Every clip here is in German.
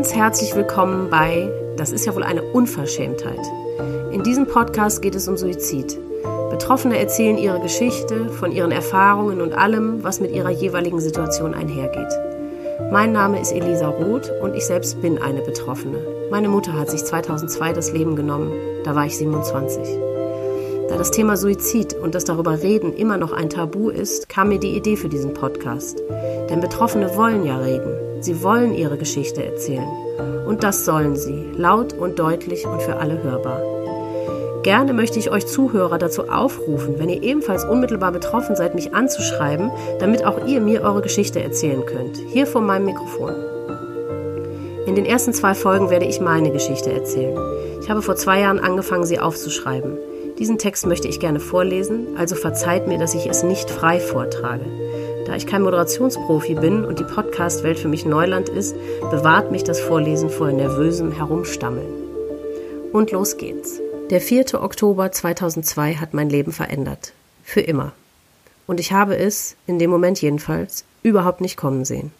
ganz herzlich willkommen bei Das ist ja wohl eine Unverschämtheit. In diesem Podcast geht es um Suizid. Betroffene erzählen ihre Geschichte von ihren Erfahrungen und allem, was mit ihrer jeweiligen Situation einhergeht. Mein Name ist Elisa Roth und ich selbst bin eine Betroffene. Meine Mutter hat sich 2002 das Leben genommen, da war ich 27. Da das Thema Suizid und das darüber reden immer noch ein Tabu ist, kam mir die Idee für diesen Podcast. Denn Betroffene wollen ja reden. Sie wollen ihre Geschichte erzählen. Und das sollen sie, laut und deutlich und für alle hörbar. Gerne möchte ich euch Zuhörer dazu aufrufen, wenn ihr ebenfalls unmittelbar betroffen seid, mich anzuschreiben, damit auch ihr mir eure Geschichte erzählen könnt. Hier vor meinem Mikrofon. In den ersten zwei Folgen werde ich meine Geschichte erzählen. Ich habe vor zwei Jahren angefangen, sie aufzuschreiben. Diesen Text möchte ich gerne vorlesen, also verzeiht mir, dass ich es nicht frei vortrage. Da ich kein Moderationsprofi bin und die Podcast-Welt für mich Neuland ist, bewahrt mich das Vorlesen vor nervösem Herumstammeln. Und los geht's. Der 4. Oktober 2002 hat mein Leben verändert. Für immer. Und ich habe es, in dem Moment jedenfalls, überhaupt nicht kommen sehen.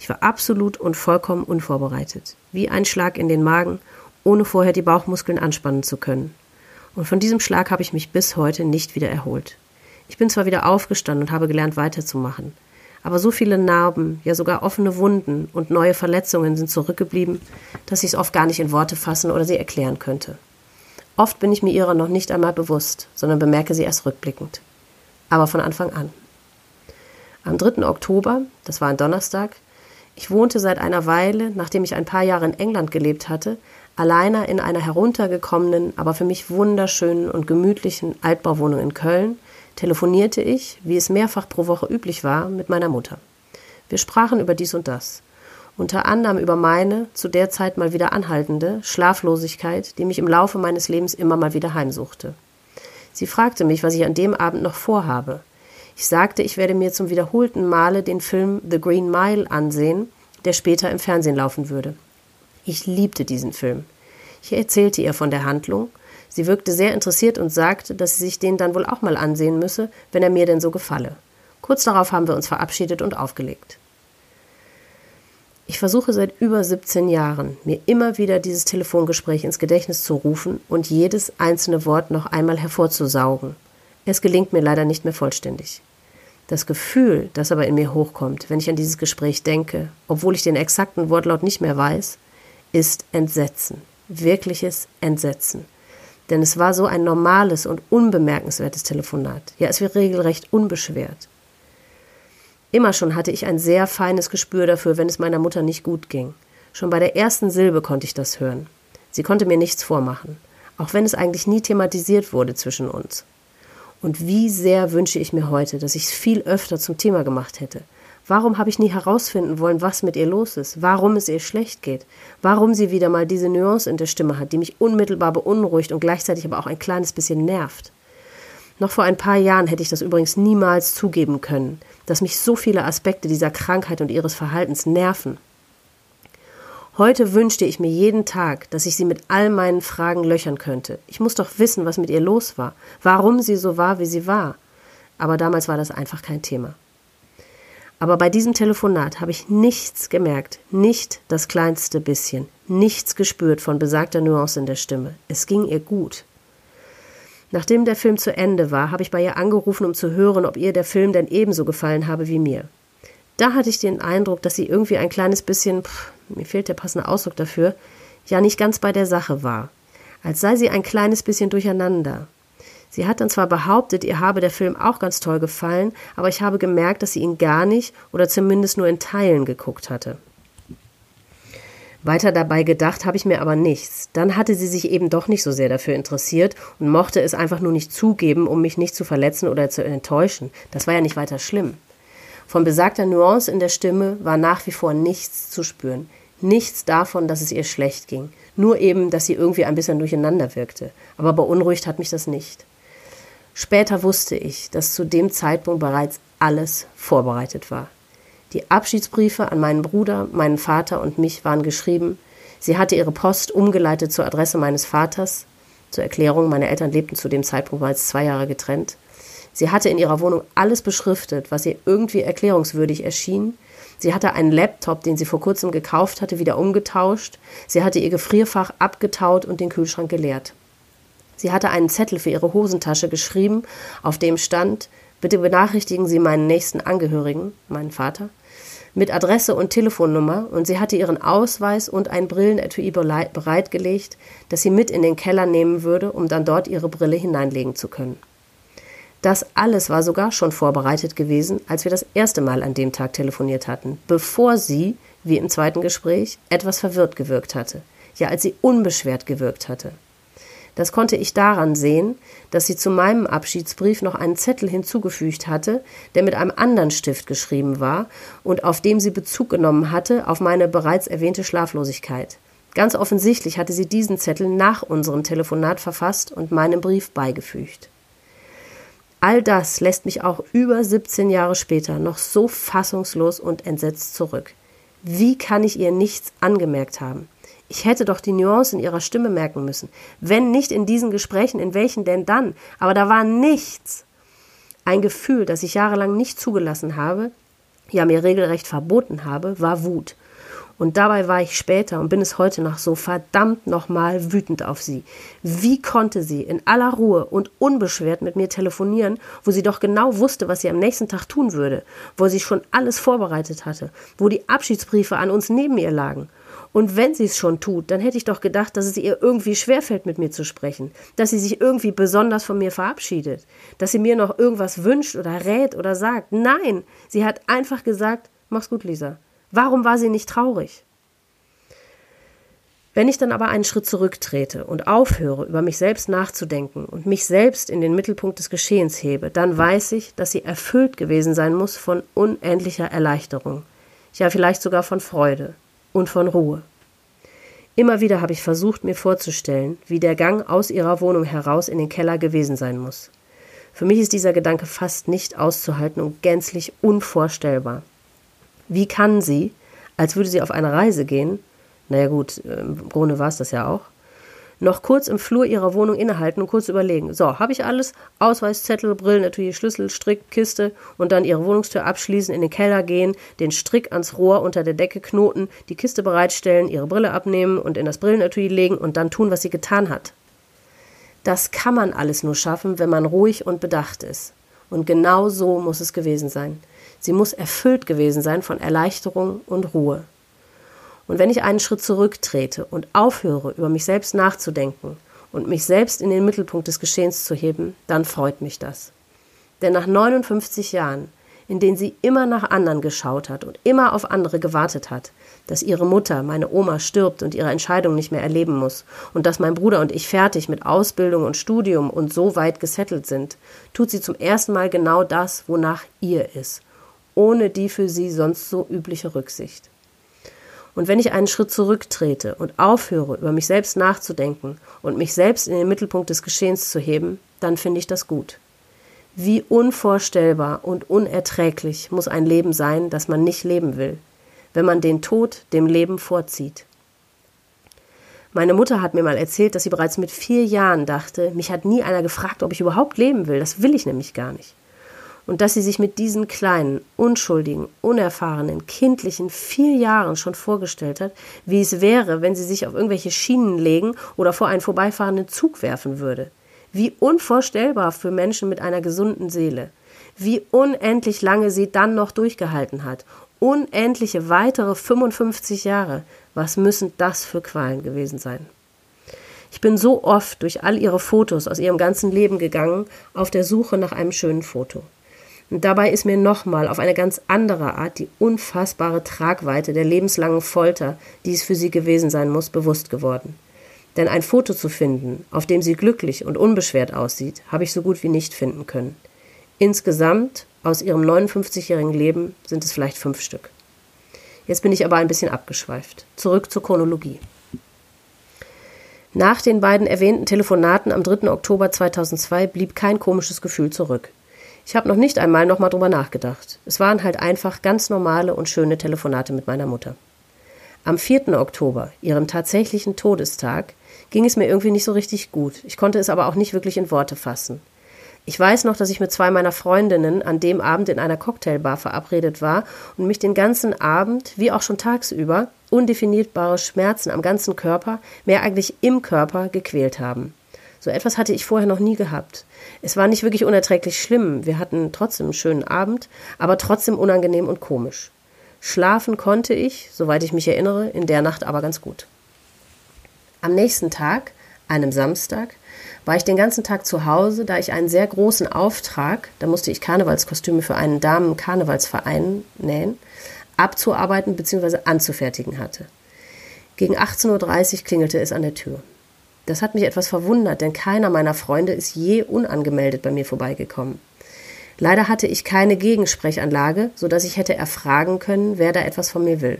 Ich war absolut und vollkommen unvorbereitet. Wie ein Schlag in den Magen, ohne vorher die Bauchmuskeln anspannen zu können. Und von diesem Schlag habe ich mich bis heute nicht wieder erholt. Ich bin zwar wieder aufgestanden und habe gelernt weiterzumachen, aber so viele Narben, ja sogar offene Wunden und neue Verletzungen sind zurückgeblieben, dass ich es oft gar nicht in Worte fassen oder sie erklären könnte. Oft bin ich mir ihrer noch nicht einmal bewusst, sondern bemerke sie erst rückblickend. Aber von Anfang an. Am 3. Oktober, das war ein Donnerstag, ich wohnte seit einer Weile, nachdem ich ein paar Jahre in England gelebt hatte, alleine in einer heruntergekommenen, aber für mich wunderschönen und gemütlichen Altbauwohnung in Köln, telefonierte ich, wie es mehrfach pro Woche üblich war, mit meiner Mutter. Wir sprachen über dies und das. Unter anderem über meine, zu der Zeit mal wieder anhaltende, Schlaflosigkeit, die mich im Laufe meines Lebens immer mal wieder heimsuchte. Sie fragte mich, was ich an dem Abend noch vorhabe. Ich sagte, ich werde mir zum wiederholten Male den Film The Green Mile ansehen, der später im Fernsehen laufen würde. Ich liebte diesen Film. Ich erzählte ihr von der Handlung. Sie wirkte sehr interessiert und sagte, dass sie sich den dann wohl auch mal ansehen müsse, wenn er mir denn so gefalle. Kurz darauf haben wir uns verabschiedet und aufgelegt. Ich versuche seit über 17 Jahren, mir immer wieder dieses Telefongespräch ins Gedächtnis zu rufen und jedes einzelne Wort noch einmal hervorzusaugen. Es gelingt mir leider nicht mehr vollständig. Das Gefühl, das aber in mir hochkommt, wenn ich an dieses Gespräch denke, obwohl ich den exakten Wortlaut nicht mehr weiß, ist Entsetzen, wirkliches Entsetzen. Denn es war so ein normales und unbemerkenswertes Telefonat. Ja, es war regelrecht unbeschwert. Immer schon hatte ich ein sehr feines Gespür dafür, wenn es meiner Mutter nicht gut ging. Schon bei der ersten Silbe konnte ich das hören. Sie konnte mir nichts vormachen, auch wenn es eigentlich nie thematisiert wurde zwischen uns. Und wie sehr wünsche ich mir heute, dass ich es viel öfter zum Thema gemacht hätte, Warum habe ich nie herausfinden wollen, was mit ihr los ist? Warum es ihr schlecht geht? Warum sie wieder mal diese Nuance in der Stimme hat, die mich unmittelbar beunruhigt und gleichzeitig aber auch ein kleines bisschen nervt? Noch vor ein paar Jahren hätte ich das übrigens niemals zugeben können, dass mich so viele Aspekte dieser Krankheit und ihres Verhaltens nerven. Heute wünschte ich mir jeden Tag, dass ich sie mit all meinen Fragen löchern könnte. Ich muss doch wissen, was mit ihr los war, warum sie so war, wie sie war. Aber damals war das einfach kein Thema. Aber bei diesem Telefonat habe ich nichts gemerkt, nicht das kleinste bisschen, nichts gespürt von besagter Nuance in der Stimme. Es ging ihr gut. Nachdem der Film zu Ende war, habe ich bei ihr angerufen, um zu hören, ob ihr der Film denn ebenso gefallen habe wie mir. Da hatte ich den Eindruck, dass sie irgendwie ein kleines bisschen, pff, mir fehlt der passende Ausdruck dafür, ja nicht ganz bei der Sache war. Als sei sie ein kleines bisschen durcheinander. Sie hat dann zwar behauptet, ihr habe der Film auch ganz toll gefallen, aber ich habe gemerkt, dass sie ihn gar nicht oder zumindest nur in Teilen geguckt hatte. Weiter dabei gedacht habe ich mir aber nichts. Dann hatte sie sich eben doch nicht so sehr dafür interessiert und mochte es einfach nur nicht zugeben, um mich nicht zu verletzen oder zu enttäuschen. Das war ja nicht weiter schlimm. Von besagter Nuance in der Stimme war nach wie vor nichts zu spüren. Nichts davon, dass es ihr schlecht ging. Nur eben, dass sie irgendwie ein bisschen durcheinander wirkte. Aber beunruhigt hat mich das nicht. Später wusste ich, dass zu dem Zeitpunkt bereits alles vorbereitet war. Die Abschiedsbriefe an meinen Bruder, meinen Vater und mich waren geschrieben. Sie hatte ihre Post umgeleitet zur Adresse meines Vaters. Zur Erklärung, meine Eltern lebten zu dem Zeitpunkt bereits zwei Jahre getrennt. Sie hatte in ihrer Wohnung alles beschriftet, was ihr irgendwie erklärungswürdig erschien. Sie hatte einen Laptop, den sie vor kurzem gekauft hatte, wieder umgetauscht. Sie hatte ihr Gefrierfach abgetaut und den Kühlschrank geleert. Sie hatte einen Zettel für ihre Hosentasche geschrieben, auf dem stand, bitte benachrichtigen Sie meinen nächsten Angehörigen, meinen Vater, mit Adresse und Telefonnummer und sie hatte ihren Ausweis und ein Brillenetui bereitgelegt, das sie mit in den Keller nehmen würde, um dann dort ihre Brille hineinlegen zu können. Das alles war sogar schon vorbereitet gewesen, als wir das erste Mal an dem Tag telefoniert hatten, bevor sie, wie im zweiten Gespräch, etwas verwirrt gewirkt hatte, ja als sie unbeschwert gewirkt hatte. Das konnte ich daran sehen, dass sie zu meinem Abschiedsbrief noch einen Zettel hinzugefügt hatte, der mit einem anderen Stift geschrieben war und auf dem sie Bezug genommen hatte auf meine bereits erwähnte Schlaflosigkeit. Ganz offensichtlich hatte sie diesen Zettel nach unserem Telefonat verfasst und meinem Brief beigefügt. All das lässt mich auch über 17 Jahre später noch so fassungslos und entsetzt zurück. Wie kann ich ihr nichts angemerkt haben? Ich hätte doch die Nuance in ihrer Stimme merken müssen. Wenn nicht in diesen Gesprächen, in welchen denn dann? Aber da war nichts. Ein Gefühl, das ich jahrelang nicht zugelassen habe, ja mir regelrecht verboten habe, war Wut. Und dabei war ich später und bin es heute noch so verdammt nochmal wütend auf sie. Wie konnte sie in aller Ruhe und unbeschwert mit mir telefonieren, wo sie doch genau wusste, was sie am nächsten Tag tun würde, wo sie schon alles vorbereitet hatte, wo die Abschiedsbriefe an uns neben ihr lagen. Und wenn sie es schon tut, dann hätte ich doch gedacht, dass es ihr irgendwie schwerfällt, mit mir zu sprechen, dass sie sich irgendwie besonders von mir verabschiedet, dass sie mir noch irgendwas wünscht oder rät oder sagt. Nein, sie hat einfach gesagt, mach's gut, Lisa. Warum war sie nicht traurig? Wenn ich dann aber einen Schritt zurücktrete und aufhöre, über mich selbst nachzudenken und mich selbst in den Mittelpunkt des Geschehens hebe, dann weiß ich, dass sie erfüllt gewesen sein muss von unendlicher Erleichterung, ja vielleicht sogar von Freude und von Ruhe. Immer wieder habe ich versucht, mir vorzustellen, wie der Gang aus ihrer Wohnung heraus in den Keller gewesen sein muss. Für mich ist dieser Gedanke fast nicht auszuhalten und gänzlich unvorstellbar. Wie kann sie, als würde sie auf eine Reise gehen, naja gut, im Grunde war es das ja auch, noch kurz im Flur ihrer Wohnung innehalten und kurz überlegen. So, habe ich alles? Ausweiszettel, Brillen, natürlich Schlüssel, Strick, Kiste und dann ihre Wohnungstür abschließen, in den Keller gehen, den Strick ans Rohr unter der Decke knoten, die Kiste bereitstellen, ihre Brille abnehmen und in das Brillenetui legen und dann tun, was sie getan hat. Das kann man alles nur schaffen, wenn man ruhig und bedacht ist. Und genau so muss es gewesen sein. Sie muss erfüllt gewesen sein von Erleichterung und Ruhe. Und wenn ich einen Schritt zurücktrete und aufhöre, über mich selbst nachzudenken und mich selbst in den Mittelpunkt des Geschehens zu heben, dann freut mich das. Denn nach 59 Jahren, in denen sie immer nach anderen geschaut hat und immer auf andere gewartet hat, dass ihre Mutter, meine Oma, stirbt und ihre Entscheidung nicht mehr erleben muss und dass mein Bruder und ich fertig mit Ausbildung und Studium und so weit gesettelt sind, tut sie zum ersten Mal genau das, wonach ihr ist ohne die für sie sonst so übliche Rücksicht. Und wenn ich einen Schritt zurücktrete und aufhöre, über mich selbst nachzudenken und mich selbst in den Mittelpunkt des Geschehens zu heben, dann finde ich das gut. Wie unvorstellbar und unerträglich muss ein Leben sein, das man nicht leben will, wenn man den Tod dem Leben vorzieht. Meine Mutter hat mir mal erzählt, dass sie bereits mit vier Jahren dachte, mich hat nie einer gefragt, ob ich überhaupt leben will, das will ich nämlich gar nicht und dass sie sich mit diesen kleinen, unschuldigen, unerfahrenen, kindlichen vier Jahren schon vorgestellt hat, wie es wäre, wenn sie sich auf irgendwelche Schienen legen oder vor einen vorbeifahrenden Zug werfen würde. Wie unvorstellbar für Menschen mit einer gesunden Seele. Wie unendlich lange sie dann noch durchgehalten hat. Unendliche weitere 55 Jahre. Was müssen das für Qualen gewesen sein? Ich bin so oft durch all ihre Fotos aus ihrem ganzen Leben gegangen, auf der Suche nach einem schönen Foto. Und dabei ist mir nochmal auf eine ganz andere Art die unfassbare Tragweite der lebenslangen Folter, die es für sie gewesen sein muss, bewusst geworden. Denn ein Foto zu finden, auf dem sie glücklich und unbeschwert aussieht, habe ich so gut wie nicht finden können. Insgesamt aus ihrem 59-jährigen Leben sind es vielleicht fünf Stück. Jetzt bin ich aber ein bisschen abgeschweift. Zurück zur Chronologie. Nach den beiden erwähnten Telefonaten am 3. Oktober 2002 blieb kein komisches Gefühl zurück. Ich habe noch nicht einmal nochmal drüber nachgedacht. Es waren halt einfach ganz normale und schöne Telefonate mit meiner Mutter. Am 4. Oktober, ihrem tatsächlichen Todestag, ging es mir irgendwie nicht so richtig gut. Ich konnte es aber auch nicht wirklich in Worte fassen. Ich weiß noch, dass ich mit zwei meiner Freundinnen an dem Abend in einer Cocktailbar verabredet war und mich den ganzen Abend, wie auch schon tagsüber, undefinierbare Schmerzen am ganzen Körper, mehr eigentlich im Körper, gequält haben. So etwas hatte ich vorher noch nie gehabt. Es war nicht wirklich unerträglich schlimm, wir hatten trotzdem einen schönen Abend, aber trotzdem unangenehm und komisch. Schlafen konnte ich, soweit ich mich erinnere, in der Nacht aber ganz gut. Am nächsten Tag, einem Samstag, war ich den ganzen Tag zu Hause, da ich einen sehr großen Auftrag, da musste ich Karnevalskostüme für einen Damen-Karnevalsverein nähen, abzuarbeiten bzw. anzufertigen hatte. Gegen 18.30 Uhr klingelte es an der Tür. Das hat mich etwas verwundert, denn keiner meiner Freunde ist je unangemeldet bei mir vorbeigekommen. Leider hatte ich keine Gegensprechanlage, so dass ich hätte erfragen können, wer da etwas von mir will.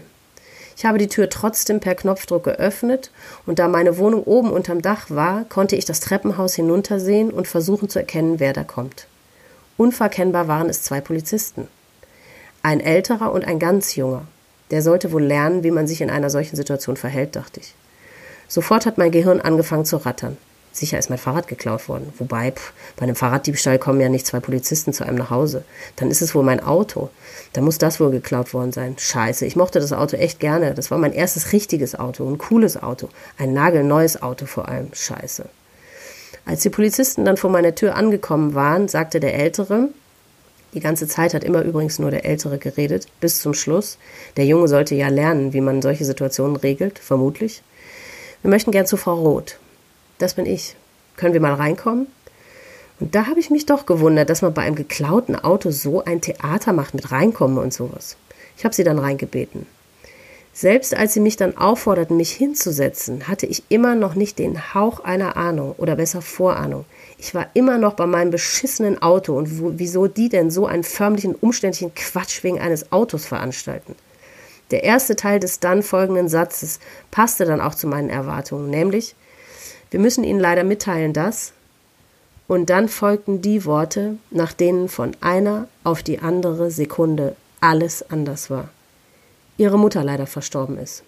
Ich habe die Tür trotzdem per Knopfdruck geöffnet und da meine Wohnung oben unterm Dach war, konnte ich das Treppenhaus hinuntersehen und versuchen zu erkennen, wer da kommt. Unverkennbar waren es zwei Polizisten. Ein älterer und ein ganz junger. Der sollte wohl lernen, wie man sich in einer solchen Situation verhält, dachte ich. Sofort hat mein Gehirn angefangen zu rattern. Sicher ist mein Fahrrad geklaut worden. Wobei, pff, bei einem Fahrraddiebstahl kommen ja nicht zwei Polizisten zu einem nach Hause. Dann ist es wohl mein Auto. Da muss das wohl geklaut worden sein. Scheiße, ich mochte das Auto echt gerne. Das war mein erstes richtiges Auto, ein cooles Auto. Ein nagelneues Auto vor allem. Scheiße. Als die Polizisten dann vor meiner Tür angekommen waren, sagte der Ältere, die ganze Zeit hat immer übrigens nur der Ältere geredet, bis zum Schluss. Der Junge sollte ja lernen, wie man solche Situationen regelt, vermutlich. Wir möchten gern zu Frau Roth das bin ich. Können wir mal reinkommen? Und da habe ich mich doch gewundert, dass man bei einem geklauten Auto so ein Theater macht mit reinkommen und sowas. Ich habe sie dann reingebeten. Selbst als sie mich dann aufforderten, mich hinzusetzen, hatte ich immer noch nicht den Hauch einer Ahnung oder besser Vorahnung. Ich war immer noch bei meinem beschissenen Auto und wo, wieso die denn so einen förmlichen, umständlichen Quatsch wegen eines Autos veranstalten. Der erste Teil des dann folgenden Satzes passte dann auch zu meinen Erwartungen, nämlich wir müssen Ihnen leider mitteilen, dass. Und dann folgten die Worte, nach denen von einer auf die andere Sekunde alles anders war. Ihre Mutter leider verstorben ist.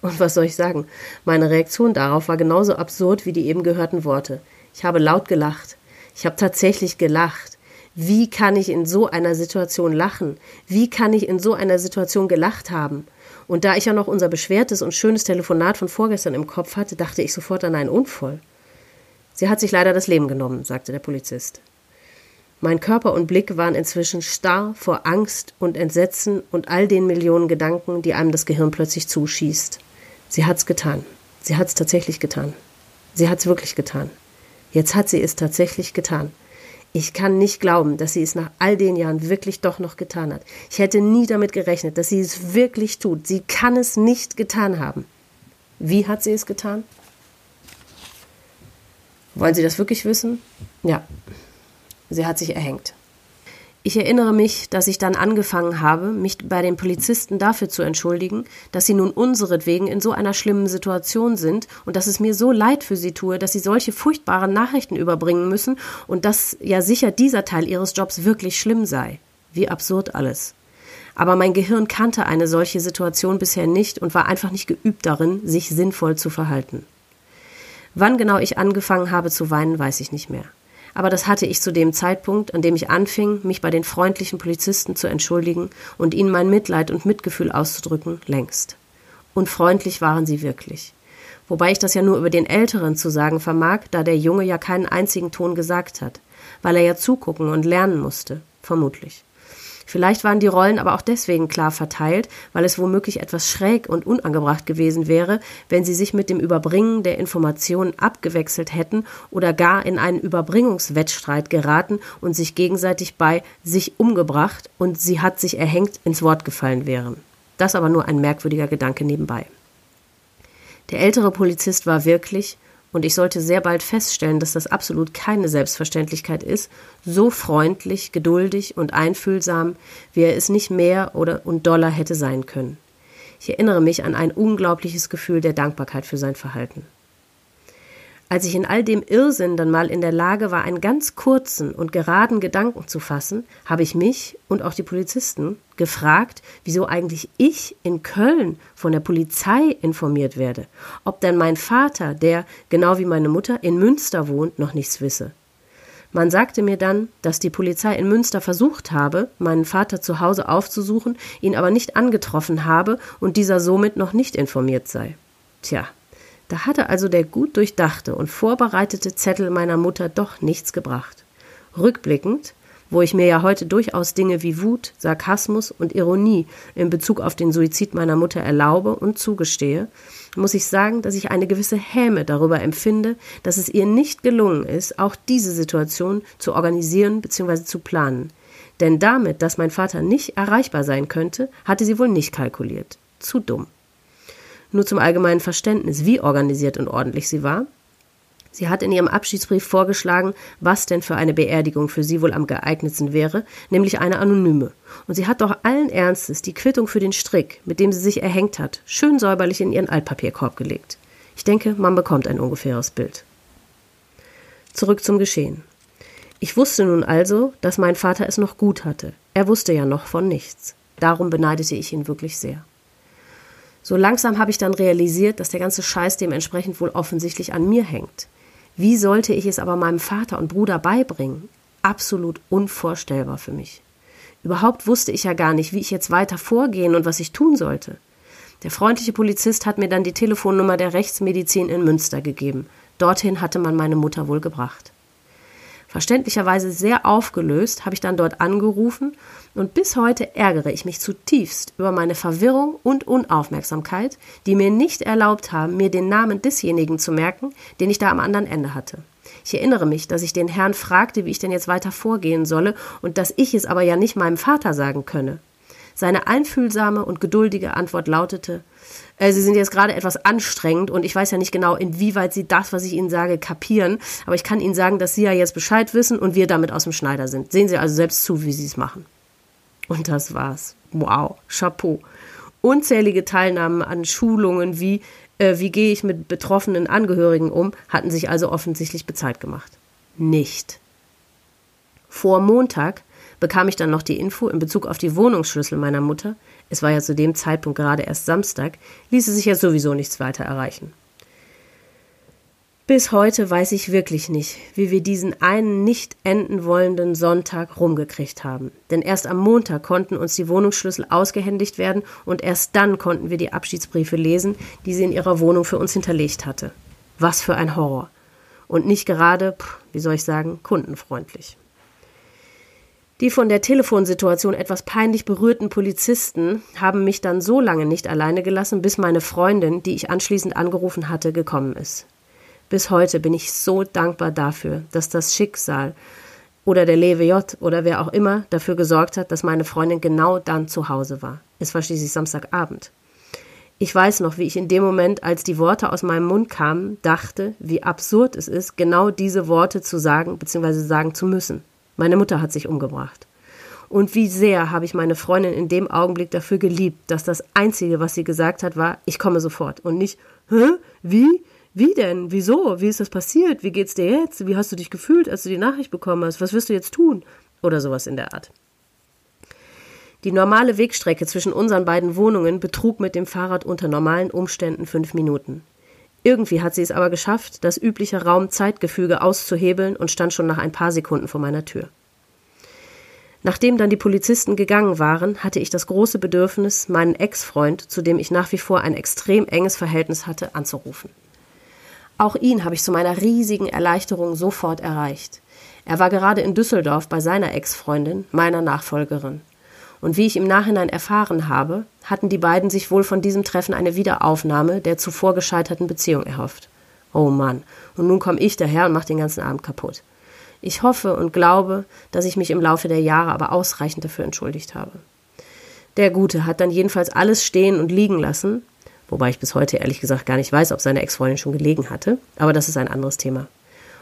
Und was soll ich sagen? Meine Reaktion darauf war genauso absurd wie die eben gehörten Worte. Ich habe laut gelacht. Ich habe tatsächlich gelacht. Wie kann ich in so einer Situation lachen? Wie kann ich in so einer Situation gelacht haben? Und da ich ja noch unser beschwertes und schönes Telefonat von vorgestern im Kopf hatte, dachte ich sofort an einen Unfall. Sie hat sich leider das Leben genommen, sagte der Polizist. Mein Körper und Blick waren inzwischen starr vor Angst und Entsetzen und all den Millionen Gedanken, die einem das Gehirn plötzlich zuschießt. Sie hat's getan. Sie hat's tatsächlich getan. Sie hat's wirklich getan. Jetzt hat sie es tatsächlich getan. Ich kann nicht glauben, dass sie es nach all den Jahren wirklich doch noch getan hat. Ich hätte nie damit gerechnet, dass sie es wirklich tut. Sie kann es nicht getan haben. Wie hat sie es getan? Wollen Sie das wirklich wissen? Ja. Sie hat sich erhängt. Ich erinnere mich, dass ich dann angefangen habe, mich bei den Polizisten dafür zu entschuldigen, dass sie nun unseretwegen in so einer schlimmen Situation sind und dass es mir so leid für sie tue, dass sie solche furchtbaren Nachrichten überbringen müssen und dass ja sicher dieser Teil ihres Jobs wirklich schlimm sei. Wie absurd alles. Aber mein Gehirn kannte eine solche Situation bisher nicht und war einfach nicht geübt darin, sich sinnvoll zu verhalten. Wann genau ich angefangen habe zu weinen, weiß ich nicht mehr aber das hatte ich zu dem Zeitpunkt, an dem ich anfing, mich bei den freundlichen Polizisten zu entschuldigen und ihnen mein Mitleid und Mitgefühl auszudrücken, längst. Und freundlich waren sie wirklich. Wobei ich das ja nur über den Älteren zu sagen vermag, da der Junge ja keinen einzigen Ton gesagt hat, weil er ja zugucken und lernen musste, vermutlich. Vielleicht waren die Rollen aber auch deswegen klar verteilt, weil es womöglich etwas schräg und unangebracht gewesen wäre, wenn sie sich mit dem Überbringen der Informationen abgewechselt hätten oder gar in einen Überbringungswettstreit geraten und sich gegenseitig bei sich umgebracht und sie hat sich erhängt ins Wort gefallen wären. Das aber nur ein merkwürdiger Gedanke nebenbei. Der ältere Polizist war wirklich, und ich sollte sehr bald feststellen, dass das absolut keine Selbstverständlichkeit ist, so freundlich, geduldig und einfühlsam, wie er es nicht mehr oder und doller hätte sein können. Ich erinnere mich an ein unglaubliches Gefühl der Dankbarkeit für sein Verhalten. Als ich in all dem Irrsinn dann mal in der Lage war, einen ganz kurzen und geraden Gedanken zu fassen, habe ich mich und auch die Polizisten gefragt, wieso eigentlich ich in Köln von der Polizei informiert werde, ob denn mein Vater, der genau wie meine Mutter in Münster wohnt, noch nichts wisse. Man sagte mir dann, dass die Polizei in Münster versucht habe, meinen Vater zu Hause aufzusuchen, ihn aber nicht angetroffen habe und dieser somit noch nicht informiert sei. Tja, da hatte also der gut durchdachte und vorbereitete Zettel meiner Mutter doch nichts gebracht. Rückblickend wo ich mir ja heute durchaus Dinge wie Wut, Sarkasmus und Ironie in Bezug auf den Suizid meiner Mutter erlaube und zugestehe, muss ich sagen, dass ich eine gewisse Häme darüber empfinde, dass es ihr nicht gelungen ist, auch diese Situation zu organisieren bzw. zu planen. Denn damit, dass mein Vater nicht erreichbar sein könnte, hatte sie wohl nicht kalkuliert. Zu dumm. Nur zum allgemeinen Verständnis, wie organisiert und ordentlich sie war, Sie hat in ihrem Abschiedsbrief vorgeschlagen, was denn für eine Beerdigung für sie wohl am geeignetsten wäre, nämlich eine anonyme. Und sie hat doch allen Ernstes die Quittung für den Strick, mit dem sie sich erhängt hat, schön säuberlich in ihren Altpapierkorb gelegt. Ich denke, man bekommt ein ungefähres Bild. Zurück zum Geschehen. Ich wusste nun also, dass mein Vater es noch gut hatte. Er wusste ja noch von nichts. Darum beneidete ich ihn wirklich sehr. So langsam habe ich dann realisiert, dass der ganze Scheiß dementsprechend wohl offensichtlich an mir hängt. Wie sollte ich es aber meinem Vater und Bruder beibringen? Absolut unvorstellbar für mich. Überhaupt wusste ich ja gar nicht, wie ich jetzt weiter vorgehen und was ich tun sollte. Der freundliche Polizist hat mir dann die Telefonnummer der Rechtsmedizin in Münster gegeben. Dorthin hatte man meine Mutter wohl gebracht. Verständlicherweise sehr aufgelöst habe ich dann dort angerufen und bis heute ärgere ich mich zutiefst über meine Verwirrung und Unaufmerksamkeit, die mir nicht erlaubt haben, mir den Namen desjenigen zu merken, den ich da am anderen Ende hatte. Ich erinnere mich, dass ich den Herrn fragte, wie ich denn jetzt weiter vorgehen solle und dass ich es aber ja nicht meinem Vater sagen könne. Seine einfühlsame und geduldige Antwort lautete äh, Sie sind jetzt gerade etwas anstrengend und ich weiß ja nicht genau, inwieweit Sie das, was ich Ihnen sage, kapieren. Aber ich kann Ihnen sagen, dass Sie ja jetzt Bescheid wissen und wir damit aus dem Schneider sind. Sehen Sie also selbst zu, wie Sie es machen. Und das war's. Wow, Chapeau. Unzählige Teilnahmen an Schulungen wie äh, wie gehe ich mit betroffenen Angehörigen um, hatten sich also offensichtlich bezahlt gemacht. Nicht. Vor Montag bekam ich dann noch die Info in Bezug auf die Wohnungsschlüssel meiner Mutter. Es war ja zu dem Zeitpunkt gerade erst Samstag, ließe sich ja sowieso nichts weiter erreichen. Bis heute weiß ich wirklich nicht, wie wir diesen einen nicht enden wollenden Sonntag rumgekriegt haben. Denn erst am Montag konnten uns die Wohnungsschlüssel ausgehändigt werden und erst dann konnten wir die Abschiedsbriefe lesen, die sie in ihrer Wohnung für uns hinterlegt hatte. Was für ein Horror. Und nicht gerade, wie soll ich sagen, kundenfreundlich. Die von der Telefonsituation etwas peinlich berührten Polizisten haben mich dann so lange nicht alleine gelassen, bis meine Freundin, die ich anschließend angerufen hatte, gekommen ist. Bis heute bin ich so dankbar dafür, dass das Schicksal oder der Lewe J oder wer auch immer dafür gesorgt hat, dass meine Freundin genau dann zu Hause war. Es war schließlich Samstagabend. Ich weiß noch, wie ich in dem Moment, als die Worte aus meinem Mund kamen, dachte, wie absurd es ist, genau diese Worte zu sagen bzw. sagen zu müssen. Meine Mutter hat sich umgebracht. Und wie sehr habe ich meine Freundin in dem Augenblick dafür geliebt, dass das Einzige, was sie gesagt hat, war, ich komme sofort. Und nicht, hä? Wie? Wie denn? Wieso? Wie ist das passiert? Wie geht's dir jetzt? Wie hast du dich gefühlt, als du die Nachricht bekommen hast? Was wirst du jetzt tun? Oder sowas in der Art. Die normale Wegstrecke zwischen unseren beiden Wohnungen betrug mit dem Fahrrad unter normalen Umständen fünf Minuten. Irgendwie hat sie es aber geschafft, das übliche Raum-Zeitgefüge auszuhebeln und stand schon nach ein paar Sekunden vor meiner Tür. Nachdem dann die Polizisten gegangen waren, hatte ich das große Bedürfnis, meinen Ex-Freund, zu dem ich nach wie vor ein extrem enges Verhältnis hatte, anzurufen. Auch ihn habe ich zu meiner riesigen Erleichterung sofort erreicht. Er war gerade in Düsseldorf bei seiner Ex-Freundin, meiner Nachfolgerin. Und wie ich im Nachhinein erfahren habe, hatten die beiden sich wohl von diesem Treffen eine Wiederaufnahme der zuvor gescheiterten Beziehung erhofft. Oh Mann, und nun komme ich daher und mache den ganzen Abend kaputt. Ich hoffe und glaube, dass ich mich im Laufe der Jahre aber ausreichend dafür entschuldigt habe. Der Gute hat dann jedenfalls alles stehen und liegen lassen, wobei ich bis heute ehrlich gesagt gar nicht weiß, ob seine Ex-Freundin schon gelegen hatte, aber das ist ein anderes Thema,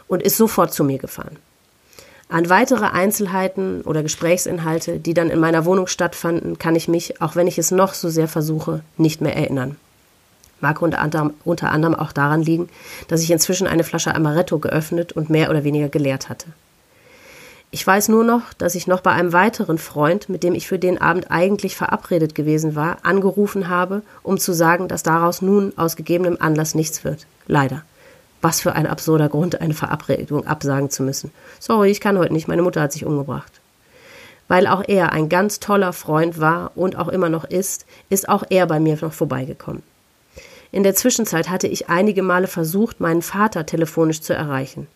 und ist sofort zu mir gefahren. An weitere Einzelheiten oder Gesprächsinhalte, die dann in meiner Wohnung stattfanden, kann ich mich, auch wenn ich es noch so sehr versuche, nicht mehr erinnern. Mag unter anderem, unter anderem auch daran liegen, dass ich inzwischen eine Flasche Amaretto geöffnet und mehr oder weniger geleert hatte. Ich weiß nur noch, dass ich noch bei einem weiteren Freund, mit dem ich für den Abend eigentlich verabredet gewesen war, angerufen habe, um zu sagen, dass daraus nun aus gegebenem Anlass nichts wird. Leider. Was für ein absurder Grund, eine Verabredung absagen zu müssen. Sorry, ich kann heute nicht, meine Mutter hat sich umgebracht. Weil auch er ein ganz toller Freund war und auch immer noch ist, ist auch er bei mir noch vorbeigekommen. In der Zwischenzeit hatte ich einige Male versucht, meinen Vater telefonisch zu erreichen.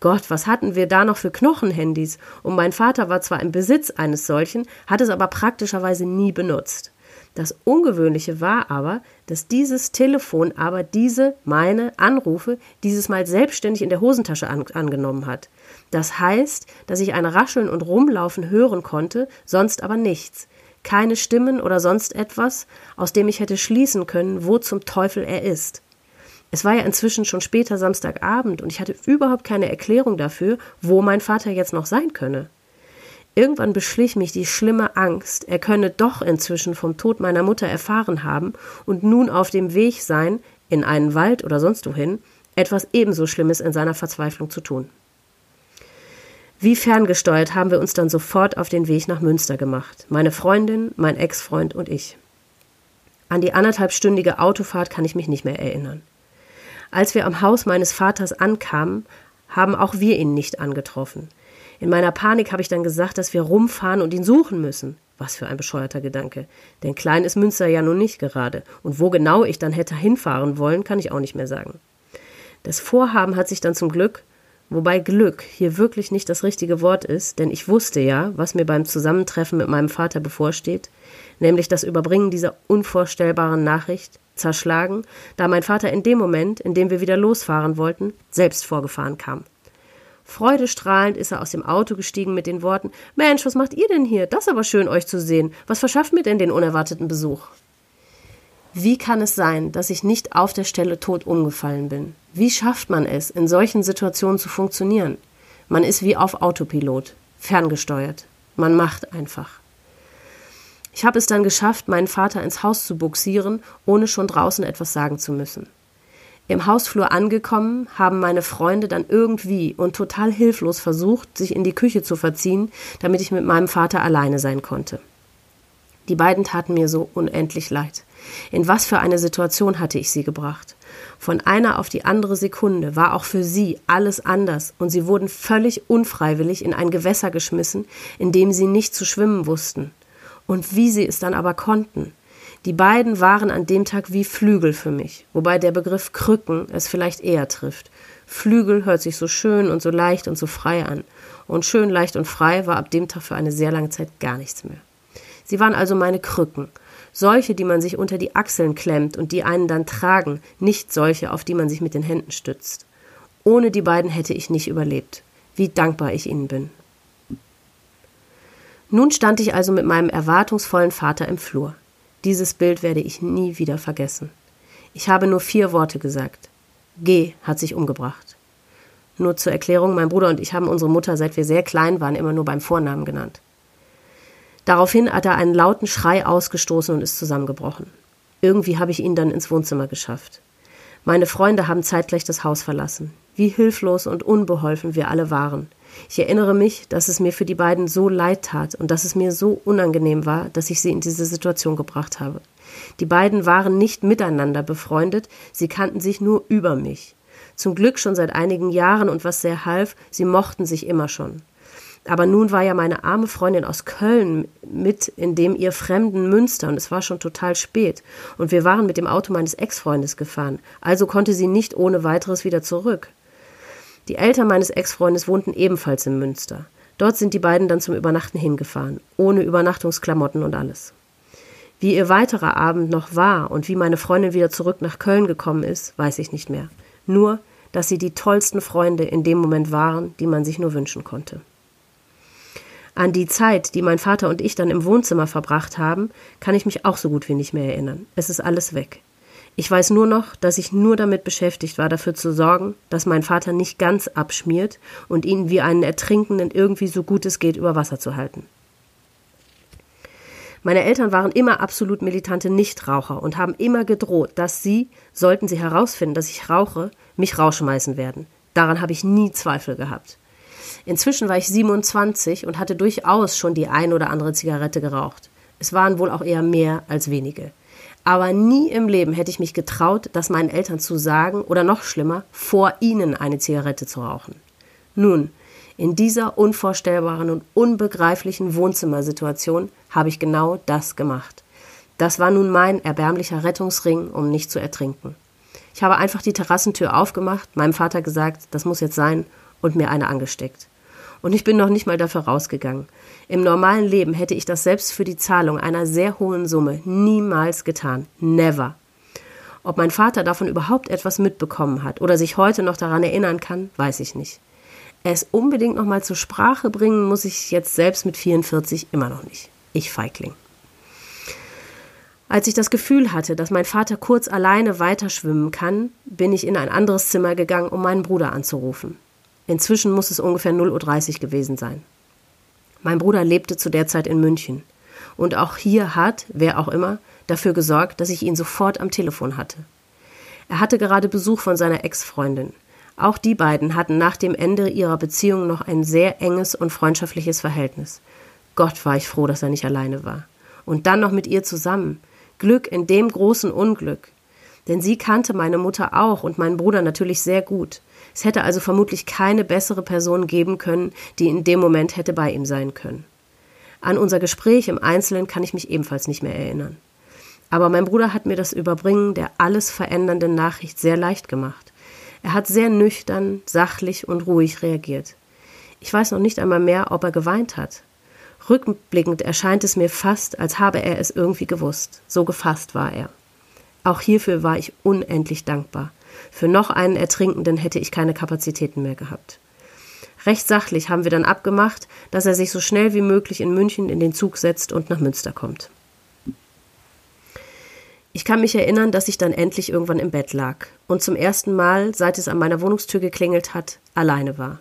Gott, was hatten wir da noch für Knochenhandys? Und mein Vater war zwar im Besitz eines solchen, hat es aber praktischerweise nie benutzt. Das Ungewöhnliche war aber, dass dieses Telefon aber diese, meine Anrufe, dieses Mal selbstständig in der Hosentasche an, angenommen hat. Das heißt, dass ich ein Rascheln und Rumlaufen hören konnte, sonst aber nichts. Keine Stimmen oder sonst etwas, aus dem ich hätte schließen können, wo zum Teufel er ist. Es war ja inzwischen schon später Samstagabend und ich hatte überhaupt keine Erklärung dafür, wo mein Vater jetzt noch sein könne. Irgendwann beschlich mich die schlimme Angst, er könne doch inzwischen vom Tod meiner Mutter erfahren haben und nun auf dem Weg sein, in einen Wald oder sonst wohin, etwas ebenso Schlimmes in seiner Verzweiflung zu tun. Wie ferngesteuert haben wir uns dann sofort auf den Weg nach Münster gemacht, meine Freundin, mein Ex-Freund und ich. An die anderthalbstündige Autofahrt kann ich mich nicht mehr erinnern. Als wir am Haus meines Vaters ankamen, haben auch wir ihn nicht angetroffen. In meiner Panik habe ich dann gesagt, dass wir rumfahren und ihn suchen müssen. Was für ein bescheuerter Gedanke. Denn klein ist Münster ja nun nicht gerade. Und wo genau ich dann hätte hinfahren wollen, kann ich auch nicht mehr sagen. Das Vorhaben hat sich dann zum Glück, wobei Glück hier wirklich nicht das richtige Wort ist, denn ich wusste ja, was mir beim Zusammentreffen mit meinem Vater bevorsteht, nämlich das Überbringen dieser unvorstellbaren Nachricht, zerschlagen, da mein Vater in dem Moment, in dem wir wieder losfahren wollten, selbst vorgefahren kam. Freudestrahlend ist er aus dem Auto gestiegen mit den Worten Mensch, was macht ihr denn hier? Das ist aber schön, euch zu sehen. Was verschafft mir denn den unerwarteten Besuch? Wie kann es sein, dass ich nicht auf der Stelle tot umgefallen bin? Wie schafft man es, in solchen Situationen zu funktionieren? Man ist wie auf Autopilot, ferngesteuert. Man macht einfach. Ich habe es dann geschafft, meinen Vater ins Haus zu buxieren, ohne schon draußen etwas sagen zu müssen. Im Hausflur angekommen, haben meine Freunde dann irgendwie und total hilflos versucht, sich in die Küche zu verziehen, damit ich mit meinem Vater alleine sein konnte. Die beiden taten mir so unendlich leid. In was für eine Situation hatte ich sie gebracht? Von einer auf die andere Sekunde war auch für sie alles anders und sie wurden völlig unfreiwillig in ein Gewässer geschmissen, in dem sie nicht zu schwimmen wussten und wie sie es dann aber konnten. Die beiden waren an dem Tag wie Flügel für mich, wobei der Begriff Krücken es vielleicht eher trifft. Flügel hört sich so schön und so leicht und so frei an. Und schön, leicht und frei war ab dem Tag für eine sehr lange Zeit gar nichts mehr. Sie waren also meine Krücken. Solche, die man sich unter die Achseln klemmt und die einen dann tragen, nicht solche, auf die man sich mit den Händen stützt. Ohne die beiden hätte ich nicht überlebt. Wie dankbar ich ihnen bin. Nun stand ich also mit meinem erwartungsvollen Vater im Flur. Dieses Bild werde ich nie wieder vergessen. Ich habe nur vier Worte gesagt. G hat sich umgebracht. Nur zur Erklärung, mein Bruder und ich haben unsere Mutter, seit wir sehr klein waren, immer nur beim Vornamen genannt. Daraufhin hat er einen lauten Schrei ausgestoßen und ist zusammengebrochen. Irgendwie habe ich ihn dann ins Wohnzimmer geschafft. Meine Freunde haben zeitgleich das Haus verlassen. Wie hilflos und unbeholfen wir alle waren. Ich erinnere mich, dass es mir für die beiden so leid tat und dass es mir so unangenehm war, dass ich sie in diese Situation gebracht habe. Die beiden waren nicht miteinander befreundet, sie kannten sich nur über mich. Zum Glück schon seit einigen Jahren und was sehr half, sie mochten sich immer schon. Aber nun war ja meine arme Freundin aus Köln mit in dem ihr fremden Münster und es war schon total spät und wir waren mit dem Auto meines Ex-Freundes gefahren, also konnte sie nicht ohne weiteres wieder zurück. Die Eltern meines Ex-Freundes wohnten ebenfalls in Münster. Dort sind die beiden dann zum Übernachten hingefahren, ohne Übernachtungsklamotten und alles. Wie ihr weiterer Abend noch war und wie meine Freundin wieder zurück nach Köln gekommen ist, weiß ich nicht mehr. Nur, dass sie die tollsten Freunde in dem Moment waren, die man sich nur wünschen konnte. An die Zeit, die mein Vater und ich dann im Wohnzimmer verbracht haben, kann ich mich auch so gut wie nicht mehr erinnern. Es ist alles weg. Ich weiß nur noch, dass ich nur damit beschäftigt war, dafür zu sorgen, dass mein Vater nicht ganz abschmiert und ihn wie einen Ertrinkenden irgendwie so gut es geht über Wasser zu halten. Meine Eltern waren immer absolut militante Nichtraucher und haben immer gedroht, dass sie, sollten sie herausfinden, dass ich rauche, mich rausschmeißen werden. Daran habe ich nie Zweifel gehabt. Inzwischen war ich 27 und hatte durchaus schon die ein oder andere Zigarette geraucht. Es waren wohl auch eher mehr als wenige. Aber nie im Leben hätte ich mich getraut, das meinen Eltern zu sagen oder noch schlimmer, vor ihnen eine Zigarette zu rauchen. Nun, in dieser unvorstellbaren und unbegreiflichen Wohnzimmersituation habe ich genau das gemacht. Das war nun mein erbärmlicher Rettungsring, um nicht zu ertrinken. Ich habe einfach die Terrassentür aufgemacht, meinem Vater gesagt, das muss jetzt sein, und mir eine angesteckt. Und ich bin noch nicht mal dafür rausgegangen. Im normalen Leben hätte ich das selbst für die Zahlung einer sehr hohen Summe niemals getan. Never. Ob mein Vater davon überhaupt etwas mitbekommen hat oder sich heute noch daran erinnern kann, weiß ich nicht. Es unbedingt nochmal zur Sprache bringen muss ich jetzt selbst mit 44 immer noch nicht. Ich Feigling. Als ich das Gefühl hatte, dass mein Vater kurz alleine weiterschwimmen kann, bin ich in ein anderes Zimmer gegangen, um meinen Bruder anzurufen. Inzwischen muss es ungefähr 0.30 Uhr gewesen sein. Mein Bruder lebte zu der Zeit in München. Und auch hier hat, wer auch immer, dafür gesorgt, dass ich ihn sofort am Telefon hatte. Er hatte gerade Besuch von seiner Ex-Freundin. Auch die beiden hatten nach dem Ende ihrer Beziehung noch ein sehr enges und freundschaftliches Verhältnis. Gott war ich froh, dass er nicht alleine war. Und dann noch mit ihr zusammen. Glück in dem großen Unglück. Denn sie kannte meine Mutter auch und meinen Bruder natürlich sehr gut. Es hätte also vermutlich keine bessere Person geben können, die in dem Moment hätte bei ihm sein können. An unser Gespräch im Einzelnen kann ich mich ebenfalls nicht mehr erinnern. Aber mein Bruder hat mir das Überbringen der alles verändernden Nachricht sehr leicht gemacht. Er hat sehr nüchtern, sachlich und ruhig reagiert. Ich weiß noch nicht einmal mehr, ob er geweint hat. Rückblickend erscheint es mir fast, als habe er es irgendwie gewusst. So gefasst war er. Auch hierfür war ich unendlich dankbar. Für noch einen Ertrinkenden hätte ich keine Kapazitäten mehr gehabt. Recht sachlich haben wir dann abgemacht, dass er sich so schnell wie möglich in München in den Zug setzt und nach Münster kommt. Ich kann mich erinnern, dass ich dann endlich irgendwann im Bett lag und zum ersten Mal, seit es an meiner Wohnungstür geklingelt hat, alleine war.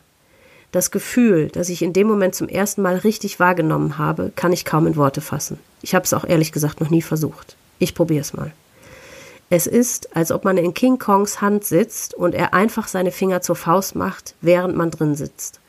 Das Gefühl, das ich in dem Moment zum ersten Mal richtig wahrgenommen habe, kann ich kaum in Worte fassen. Ich habe es auch ehrlich gesagt noch nie versucht. Ich probiere es mal. Es ist, als ob man in King Kongs Hand sitzt und er einfach seine Finger zur Faust macht, während man drin sitzt.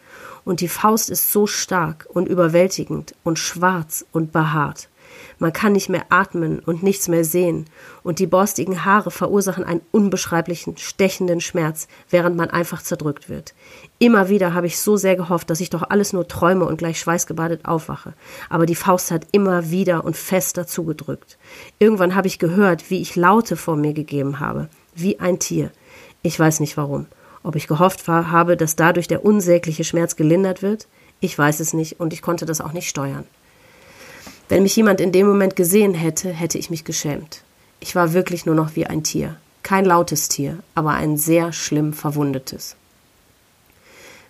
Und die Faust ist so stark und überwältigend und schwarz und behaart. Man kann nicht mehr atmen und nichts mehr sehen, und die borstigen Haare verursachen einen unbeschreiblichen, stechenden Schmerz, während man einfach zerdrückt wird. Immer wieder habe ich so sehr gehofft, dass ich doch alles nur träume und gleich schweißgebadet aufwache, aber die Faust hat immer wieder und fester zugedrückt. Irgendwann habe ich gehört, wie ich Laute vor mir gegeben habe, wie ein Tier. Ich weiß nicht warum. Ob ich gehofft war, habe, dass dadurch der unsägliche Schmerz gelindert wird? Ich weiß es nicht und ich konnte das auch nicht steuern. Wenn mich jemand in dem Moment gesehen hätte, hätte ich mich geschämt. Ich war wirklich nur noch wie ein Tier. Kein lautes Tier, aber ein sehr schlimm verwundetes.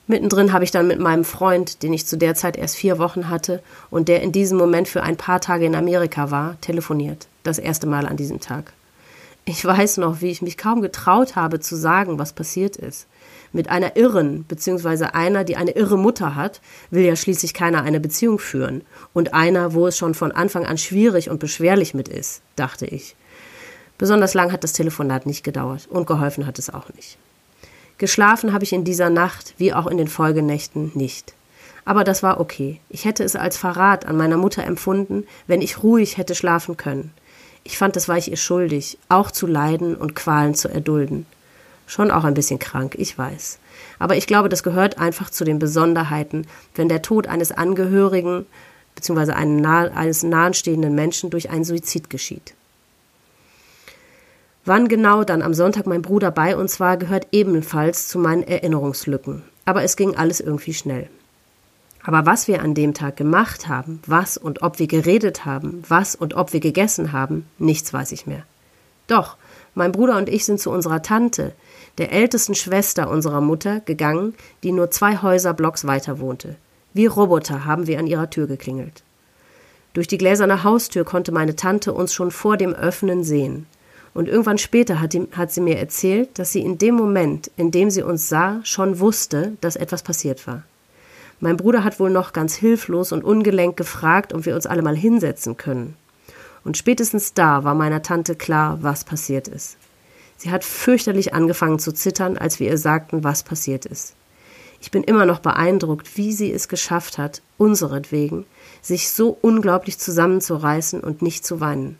Mittendrin habe ich dann mit meinem Freund, den ich zu der Zeit erst vier Wochen hatte und der in diesem Moment für ein paar Tage in Amerika war, telefoniert. Das erste Mal an diesem Tag. Ich weiß noch, wie ich mich kaum getraut habe zu sagen, was passiert ist mit einer Irren, beziehungsweise einer, die eine irre Mutter hat, will ja schließlich keiner eine Beziehung führen. Und einer, wo es schon von Anfang an schwierig und beschwerlich mit ist, dachte ich. Besonders lang hat das Telefonat nicht gedauert und geholfen hat es auch nicht. Geschlafen habe ich in dieser Nacht, wie auch in den Folgenächten, nicht. Aber das war okay. Ich hätte es als Verrat an meiner Mutter empfunden, wenn ich ruhig hätte schlafen können. Ich fand, das war ich ihr schuldig, auch zu leiden und Qualen zu erdulden. Schon auch ein bisschen krank, ich weiß. Aber ich glaube, das gehört einfach zu den Besonderheiten, wenn der Tod eines Angehörigen bzw. eines nahestehenden Menschen durch einen Suizid geschieht. Wann genau dann am Sonntag mein Bruder bei uns war, gehört ebenfalls zu meinen Erinnerungslücken. Aber es ging alles irgendwie schnell. Aber was wir an dem Tag gemacht haben, was und ob wir geredet haben, was und ob wir gegessen haben, nichts weiß ich mehr. Doch, mein Bruder und ich sind zu unserer Tante, der ältesten Schwester unserer Mutter, gegangen, die nur zwei Häuserblocks weiter wohnte. Wie Roboter haben wir an ihrer Tür geklingelt. Durch die gläserne Haustür konnte meine Tante uns schon vor dem Öffnen sehen. Und irgendwann später hat, die, hat sie mir erzählt, dass sie in dem Moment, in dem sie uns sah, schon wusste, dass etwas passiert war. Mein Bruder hat wohl noch ganz hilflos und ungelenk gefragt, ob wir uns alle mal hinsetzen können. Und spätestens da war meiner Tante klar, was passiert ist. Sie hat fürchterlich angefangen zu zittern, als wir ihr sagten, was passiert ist. Ich bin immer noch beeindruckt, wie sie es geschafft hat, unseretwegen, sich so unglaublich zusammenzureißen und nicht zu weinen.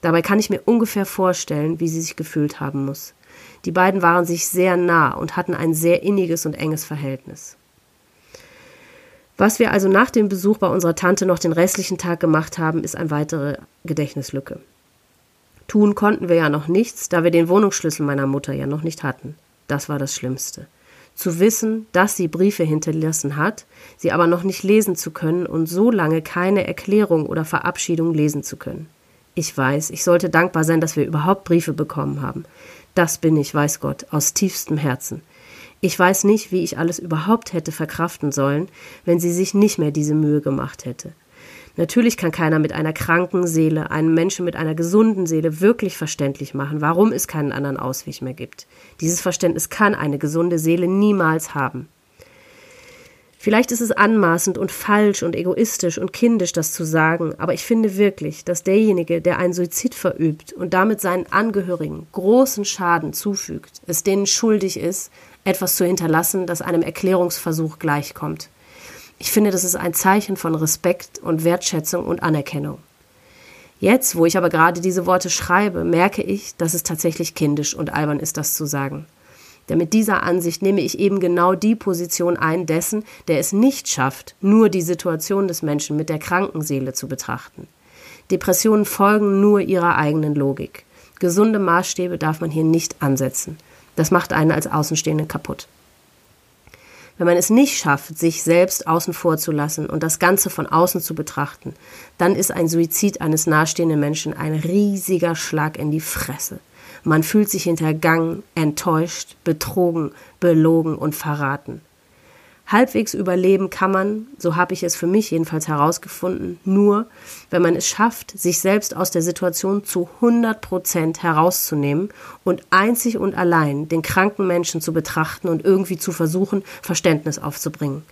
Dabei kann ich mir ungefähr vorstellen, wie sie sich gefühlt haben muss. Die beiden waren sich sehr nah und hatten ein sehr inniges und enges Verhältnis. Was wir also nach dem Besuch bei unserer Tante noch den restlichen Tag gemacht haben, ist eine weitere Gedächtnislücke. Tun konnten wir ja noch nichts, da wir den Wohnungsschlüssel meiner Mutter ja noch nicht hatten. Das war das Schlimmste. Zu wissen, dass sie Briefe hinterlassen hat, sie aber noch nicht lesen zu können und so lange keine Erklärung oder Verabschiedung lesen zu können. Ich weiß, ich sollte dankbar sein, dass wir überhaupt Briefe bekommen haben. Das bin ich, weiß Gott, aus tiefstem Herzen. Ich weiß nicht, wie ich alles überhaupt hätte verkraften sollen, wenn sie sich nicht mehr diese Mühe gemacht hätte. Natürlich kann keiner mit einer kranken Seele einen Menschen mit einer gesunden Seele wirklich verständlich machen, warum es keinen anderen Ausweg mehr gibt. Dieses Verständnis kann eine gesunde Seele niemals haben. Vielleicht ist es anmaßend und falsch und egoistisch und kindisch, das zu sagen, aber ich finde wirklich, dass derjenige, der einen Suizid verübt und damit seinen Angehörigen großen Schaden zufügt, es denen schuldig ist, etwas zu hinterlassen, das einem Erklärungsversuch gleichkommt. Ich finde, das ist ein Zeichen von Respekt und Wertschätzung und Anerkennung. Jetzt, wo ich aber gerade diese Worte schreibe, merke ich, dass es tatsächlich kindisch und albern ist, das zu sagen. Denn mit dieser Ansicht nehme ich eben genau die Position ein dessen, der es nicht schafft, nur die Situation des Menschen mit der kranken Seele zu betrachten. Depressionen folgen nur ihrer eigenen Logik. Gesunde Maßstäbe darf man hier nicht ansetzen. Das macht einen als Außenstehende kaputt. Wenn man es nicht schafft, sich selbst außen vor zu lassen und das Ganze von außen zu betrachten, dann ist ein Suizid eines nahestehenden Menschen ein riesiger Schlag in die Fresse. Man fühlt sich hintergangen, enttäuscht, betrogen, belogen und verraten. Halbwegs überleben kann man, so habe ich es für mich jedenfalls herausgefunden, nur, wenn man es schafft, sich selbst aus der Situation zu 100 Prozent herauszunehmen und einzig und allein den kranken Menschen zu betrachten und irgendwie zu versuchen, Verständnis aufzubringen.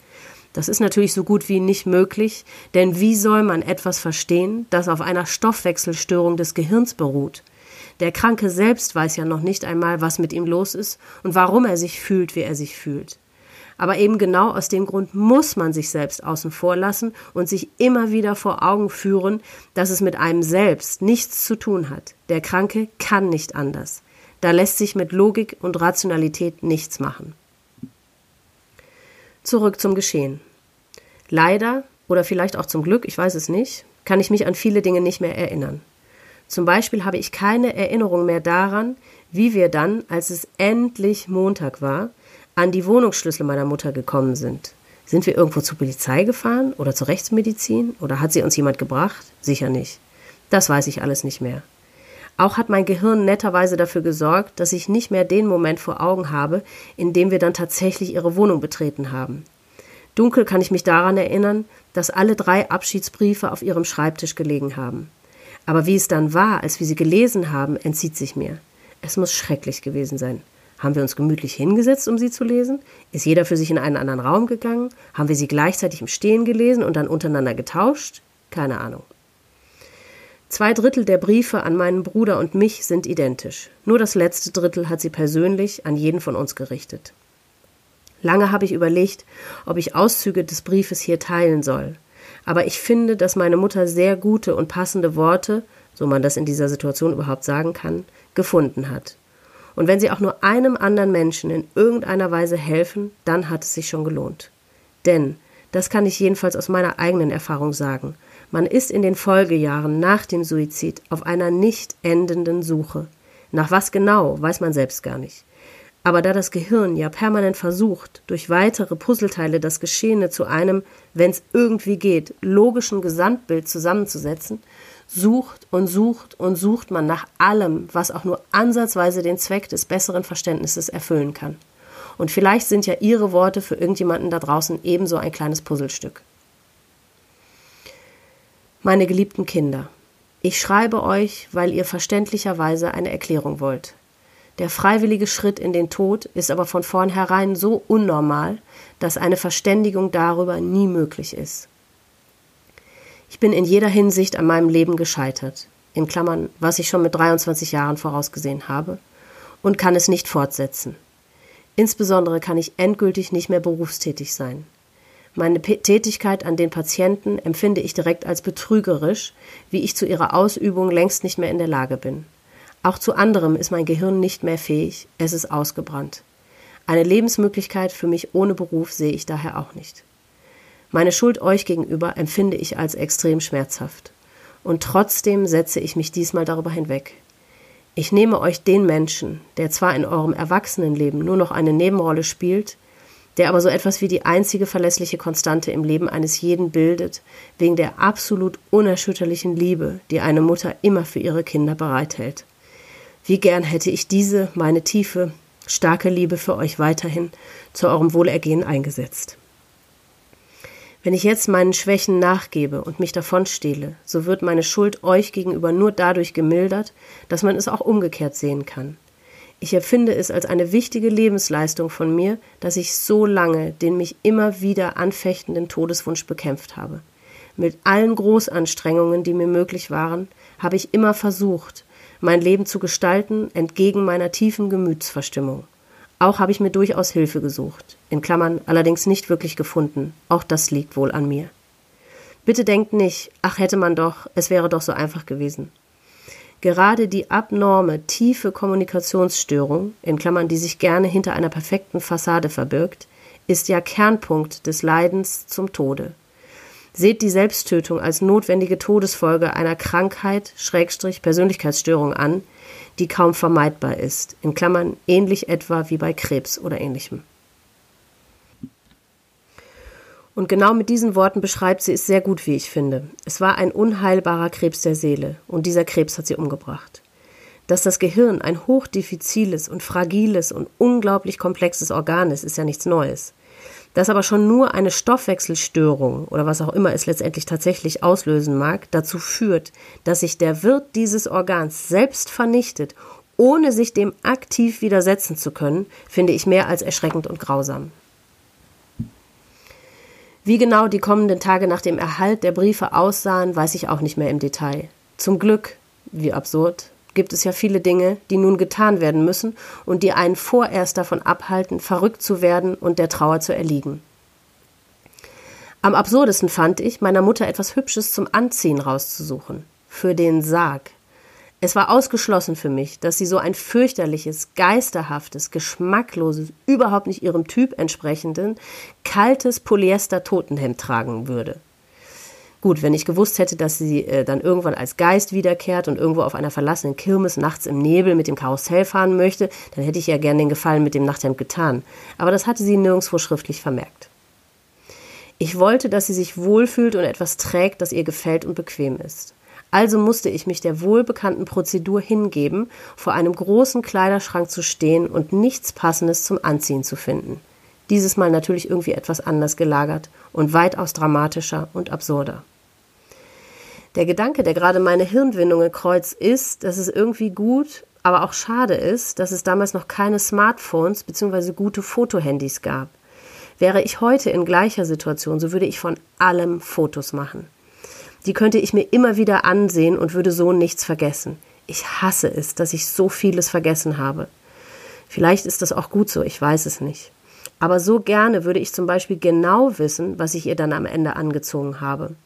Das ist natürlich so gut wie nicht möglich, denn wie soll man etwas verstehen, das auf einer Stoffwechselstörung des Gehirns beruht? Der Kranke selbst weiß ja noch nicht einmal, was mit ihm los ist und warum er sich fühlt, wie er sich fühlt. Aber eben genau aus dem Grund muss man sich selbst außen vor lassen und sich immer wieder vor Augen führen, dass es mit einem selbst nichts zu tun hat. Der Kranke kann nicht anders. Da lässt sich mit Logik und Rationalität nichts machen. Zurück zum Geschehen. Leider oder vielleicht auch zum Glück, ich weiß es nicht, kann ich mich an viele Dinge nicht mehr erinnern. Zum Beispiel habe ich keine Erinnerung mehr daran, wie wir dann, als es endlich Montag war, an die Wohnungsschlüssel meiner Mutter gekommen sind. Sind wir irgendwo zur Polizei gefahren oder zur Rechtsmedizin oder hat sie uns jemand gebracht? Sicher nicht. Das weiß ich alles nicht mehr. Auch hat mein Gehirn netterweise dafür gesorgt, dass ich nicht mehr den Moment vor Augen habe, in dem wir dann tatsächlich ihre Wohnung betreten haben. Dunkel kann ich mich daran erinnern, dass alle drei Abschiedsbriefe auf ihrem Schreibtisch gelegen haben. Aber wie es dann war, als wir sie gelesen haben, entzieht sich mir. Es muss schrecklich gewesen sein. Haben wir uns gemütlich hingesetzt, um sie zu lesen? Ist jeder für sich in einen anderen Raum gegangen? Haben wir sie gleichzeitig im Stehen gelesen und dann untereinander getauscht? Keine Ahnung. Zwei Drittel der Briefe an meinen Bruder und mich sind identisch. Nur das letzte Drittel hat sie persönlich an jeden von uns gerichtet. Lange habe ich überlegt, ob ich Auszüge des Briefes hier teilen soll aber ich finde, dass meine Mutter sehr gute und passende Worte, so man das in dieser Situation überhaupt sagen kann, gefunden hat. Und wenn sie auch nur einem anderen Menschen in irgendeiner Weise helfen, dann hat es sich schon gelohnt. Denn, das kann ich jedenfalls aus meiner eigenen Erfahrung sagen, man ist in den Folgejahren nach dem Suizid auf einer nicht endenden Suche. Nach was genau, weiß man selbst gar nicht. Aber da das Gehirn ja permanent versucht, durch weitere Puzzleteile das Geschehene zu einem, wenn es irgendwie geht, logischen Gesamtbild zusammenzusetzen, sucht und sucht und sucht man nach allem, was auch nur ansatzweise den Zweck des besseren Verständnisses erfüllen kann. Und vielleicht sind ja Ihre Worte für irgendjemanden da draußen ebenso ein kleines Puzzlestück. Meine geliebten Kinder, ich schreibe euch, weil ihr verständlicherweise eine Erklärung wollt. Der freiwillige Schritt in den Tod ist aber von vornherein so unnormal, dass eine Verständigung darüber nie möglich ist. Ich bin in jeder Hinsicht an meinem Leben gescheitert, in Klammern, was ich schon mit 23 Jahren vorausgesehen habe, und kann es nicht fortsetzen. Insbesondere kann ich endgültig nicht mehr berufstätig sein. Meine P Tätigkeit an den Patienten empfinde ich direkt als betrügerisch, wie ich zu ihrer Ausübung längst nicht mehr in der Lage bin. Auch zu anderem ist mein Gehirn nicht mehr fähig, es ist ausgebrannt. Eine Lebensmöglichkeit für mich ohne Beruf sehe ich daher auch nicht. Meine Schuld euch gegenüber empfinde ich als extrem schmerzhaft. Und trotzdem setze ich mich diesmal darüber hinweg. Ich nehme euch den Menschen, der zwar in eurem Erwachsenenleben nur noch eine Nebenrolle spielt, der aber so etwas wie die einzige verlässliche Konstante im Leben eines jeden bildet, wegen der absolut unerschütterlichen Liebe, die eine Mutter immer für ihre Kinder bereithält. Wie gern hätte ich diese, meine tiefe, starke Liebe für euch weiterhin zu eurem Wohlergehen eingesetzt. Wenn ich jetzt meinen Schwächen nachgebe und mich davonstehle, so wird meine Schuld euch gegenüber nur dadurch gemildert, dass man es auch umgekehrt sehen kann. Ich empfinde es als eine wichtige Lebensleistung von mir, dass ich so lange den mich immer wieder anfechtenden Todeswunsch bekämpft habe. Mit allen Großanstrengungen, die mir möglich waren, habe ich immer versucht, mein Leben zu gestalten, entgegen meiner tiefen Gemütsverstimmung. Auch habe ich mir durchaus Hilfe gesucht, in Klammern allerdings nicht wirklich gefunden. Auch das liegt wohl an mir. Bitte denkt nicht, ach hätte man doch, es wäre doch so einfach gewesen. Gerade die abnorme, tiefe Kommunikationsstörung, in Klammern, die sich gerne hinter einer perfekten Fassade verbirgt, ist ja Kernpunkt des Leidens zum Tode. Seht die Selbsttötung als notwendige Todesfolge einer Krankheit, Schrägstrich Persönlichkeitsstörung an, die kaum vermeidbar ist, in Klammern ähnlich etwa wie bei Krebs oder ähnlichem. Und genau mit diesen Worten beschreibt sie es sehr gut, wie ich finde. Es war ein unheilbarer Krebs der Seele, und dieser Krebs hat sie umgebracht. Dass das Gehirn ein hochdiffiziles und fragiles und unglaublich komplexes Organ ist, ist ja nichts Neues dass aber schon nur eine Stoffwechselstörung oder was auch immer es letztendlich tatsächlich auslösen mag, dazu führt, dass sich der Wirt dieses Organs selbst vernichtet, ohne sich dem aktiv widersetzen zu können, finde ich mehr als erschreckend und grausam. Wie genau die kommenden Tage nach dem Erhalt der Briefe aussahen, weiß ich auch nicht mehr im Detail. Zum Glück, wie absurd, gibt es ja viele Dinge, die nun getan werden müssen und die einen vorerst davon abhalten, verrückt zu werden und der Trauer zu erliegen. Am absurdesten fand ich, meiner Mutter etwas Hübsches zum Anziehen rauszusuchen. Für den Sarg. Es war ausgeschlossen für mich, dass sie so ein fürchterliches, geisterhaftes, geschmackloses, überhaupt nicht ihrem Typ entsprechenden, kaltes Polyester-Totenhemd tragen würde. Gut, wenn ich gewusst hätte, dass sie äh, dann irgendwann als Geist wiederkehrt und irgendwo auf einer verlassenen Kirmes nachts im Nebel mit dem Karussell fahren möchte, dann hätte ich ja gern den Gefallen mit dem Nachthemd getan. Aber das hatte sie nirgendwo schriftlich vermerkt. Ich wollte, dass sie sich wohlfühlt und etwas trägt, das ihr gefällt und bequem ist. Also musste ich mich der wohlbekannten Prozedur hingeben, vor einem großen Kleiderschrank zu stehen und nichts Passendes zum Anziehen zu finden. Dieses Mal natürlich irgendwie etwas anders gelagert und weitaus dramatischer und absurder. Der Gedanke, der gerade meine Hirnwindungen kreuzt, ist, dass es irgendwie gut, aber auch schade ist, dass es damals noch keine Smartphones bzw. gute Fotohandys gab. Wäre ich heute in gleicher Situation, so würde ich von allem Fotos machen. Die könnte ich mir immer wieder ansehen und würde so nichts vergessen. Ich hasse es, dass ich so vieles vergessen habe. Vielleicht ist das auch gut so, ich weiß es nicht. Aber so gerne würde ich zum Beispiel genau wissen, was ich ihr dann am Ende angezogen habe.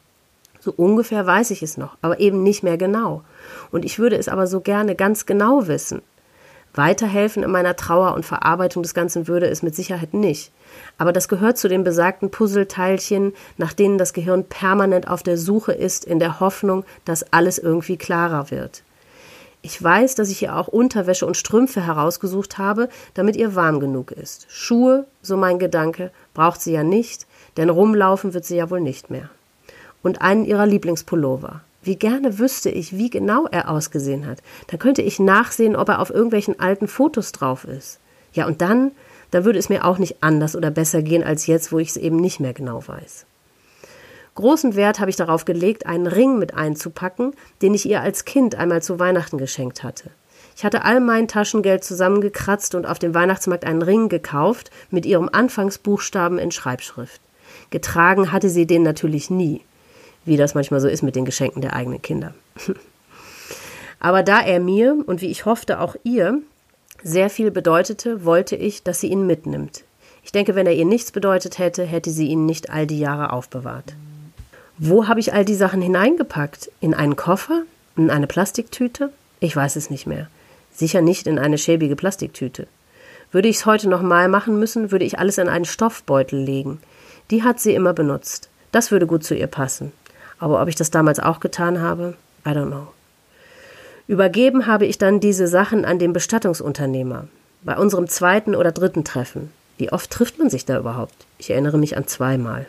So ungefähr weiß ich es noch, aber eben nicht mehr genau. Und ich würde es aber so gerne ganz genau wissen. Weiterhelfen in meiner Trauer und Verarbeitung des Ganzen würde es mit Sicherheit nicht. Aber das gehört zu den besagten Puzzleteilchen, nach denen das Gehirn permanent auf der Suche ist, in der Hoffnung, dass alles irgendwie klarer wird. Ich weiß, dass ich ihr auch Unterwäsche und Strümpfe herausgesucht habe, damit ihr warm genug ist. Schuhe, so mein Gedanke, braucht sie ja nicht, denn rumlaufen wird sie ja wohl nicht mehr und einen ihrer Lieblingspullover. Wie gerne wüsste ich, wie genau er ausgesehen hat. Dann könnte ich nachsehen, ob er auf irgendwelchen alten Fotos drauf ist. Ja, und dann, dann würde es mir auch nicht anders oder besser gehen als jetzt, wo ich es eben nicht mehr genau weiß. Großen Wert habe ich darauf gelegt, einen Ring mit einzupacken, den ich ihr als Kind einmal zu Weihnachten geschenkt hatte. Ich hatte all mein Taschengeld zusammengekratzt und auf dem Weihnachtsmarkt einen Ring gekauft mit ihrem Anfangsbuchstaben in Schreibschrift. Getragen hatte sie den natürlich nie wie das manchmal so ist mit den Geschenken der eigenen Kinder. Aber da er mir und wie ich hoffte auch ihr sehr viel bedeutete, wollte ich, dass sie ihn mitnimmt. Ich denke, wenn er ihr nichts bedeutet hätte, hätte sie ihn nicht all die Jahre aufbewahrt. Wo habe ich all die Sachen hineingepackt? In einen Koffer? In eine Plastiktüte? Ich weiß es nicht mehr. Sicher nicht in eine schäbige Plastiktüte. Würde ich es heute nochmal machen müssen, würde ich alles in einen Stoffbeutel legen. Die hat sie immer benutzt. Das würde gut zu ihr passen. Aber ob ich das damals auch getan habe, I don't know. Übergeben habe ich dann diese Sachen an den Bestattungsunternehmer. Bei unserem zweiten oder dritten Treffen. Wie oft trifft man sich da überhaupt? Ich erinnere mich an zweimal.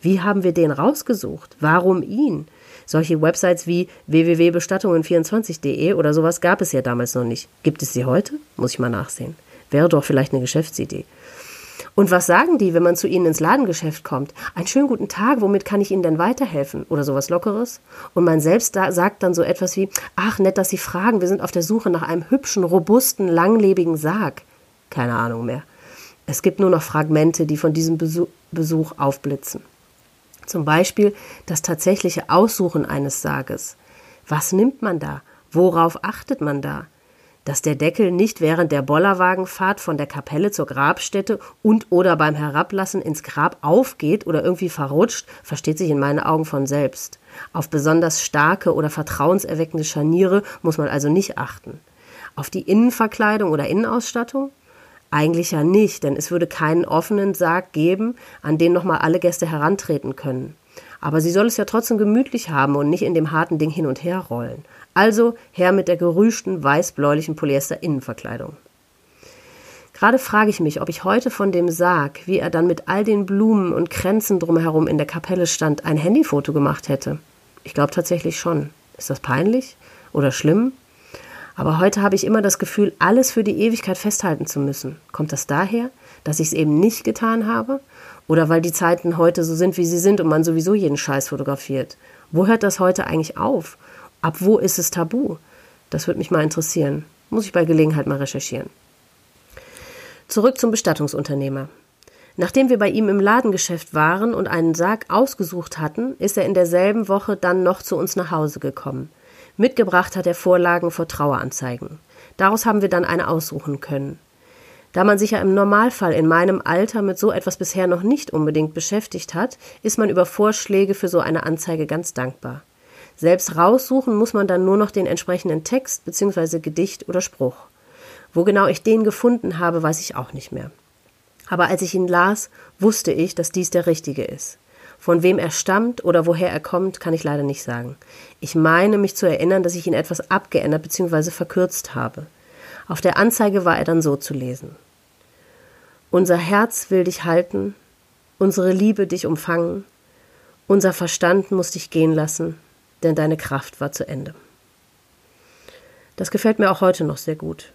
Wie haben wir den rausgesucht? Warum ihn? Solche Websites wie www.bestattungen24.de oder sowas gab es ja damals noch nicht. Gibt es sie heute? Muss ich mal nachsehen. Wäre doch vielleicht eine Geschäftsidee. Und was sagen die, wenn man zu ihnen ins Ladengeschäft kommt? Einen schönen guten Tag, womit kann ich Ihnen denn weiterhelfen? Oder sowas Lockeres? Und man selbst da sagt dann so etwas wie, ach, nett, dass Sie fragen, wir sind auf der Suche nach einem hübschen, robusten, langlebigen Sarg. Keine Ahnung mehr. Es gibt nur noch Fragmente, die von diesem Besuch aufblitzen. Zum Beispiel das tatsächliche Aussuchen eines Sarges. Was nimmt man da? Worauf achtet man da? Dass der Deckel nicht während der Bollerwagenfahrt von der Kapelle zur Grabstätte und oder beim Herablassen ins Grab aufgeht oder irgendwie verrutscht, versteht sich in meinen Augen von selbst. Auf besonders starke oder vertrauenserweckende Scharniere muss man also nicht achten. Auf die Innenverkleidung oder Innenausstattung? Eigentlich ja nicht, denn es würde keinen offenen Sarg geben, an den nochmal alle Gäste herantreten können. Aber sie soll es ja trotzdem gemütlich haben und nicht in dem harten Ding hin und her rollen. Also her mit der gerüschten weiß-bläulichen Polyester-Innenverkleidung. Gerade frage ich mich, ob ich heute von dem Sarg, wie er dann mit all den Blumen und Kränzen drumherum in der Kapelle stand, ein Handyfoto gemacht hätte. Ich glaube tatsächlich schon. Ist das peinlich oder schlimm? Aber heute habe ich immer das Gefühl, alles für die Ewigkeit festhalten zu müssen. Kommt das daher, dass ich es eben nicht getan habe? Oder weil die Zeiten heute so sind, wie sie sind und man sowieso jeden Scheiß fotografiert? Wo hört das heute eigentlich auf? Ab wo ist es tabu? Das würde mich mal interessieren. Muss ich bei Gelegenheit mal recherchieren. Zurück zum Bestattungsunternehmer. Nachdem wir bei ihm im Ladengeschäft waren und einen Sarg ausgesucht hatten, ist er in derselben Woche dann noch zu uns nach Hause gekommen. Mitgebracht hat er Vorlagen vor Traueranzeigen. Daraus haben wir dann eine aussuchen können. Da man sich ja im Normalfall in meinem Alter mit so etwas bisher noch nicht unbedingt beschäftigt hat, ist man über Vorschläge für so eine Anzeige ganz dankbar. Selbst raussuchen muss man dann nur noch den entsprechenden Text bzw. Gedicht oder Spruch. Wo genau ich den gefunden habe, weiß ich auch nicht mehr. Aber als ich ihn las, wusste ich, dass dies der richtige ist. Von wem er stammt oder woher er kommt, kann ich leider nicht sagen. Ich meine, mich zu erinnern, dass ich ihn etwas abgeändert bzw. verkürzt habe. Auf der Anzeige war er dann so zu lesen. Unser Herz will dich halten, unsere Liebe dich umfangen, unser Verstand muss dich gehen lassen, denn deine Kraft war zu Ende. Das gefällt mir auch heute noch sehr gut.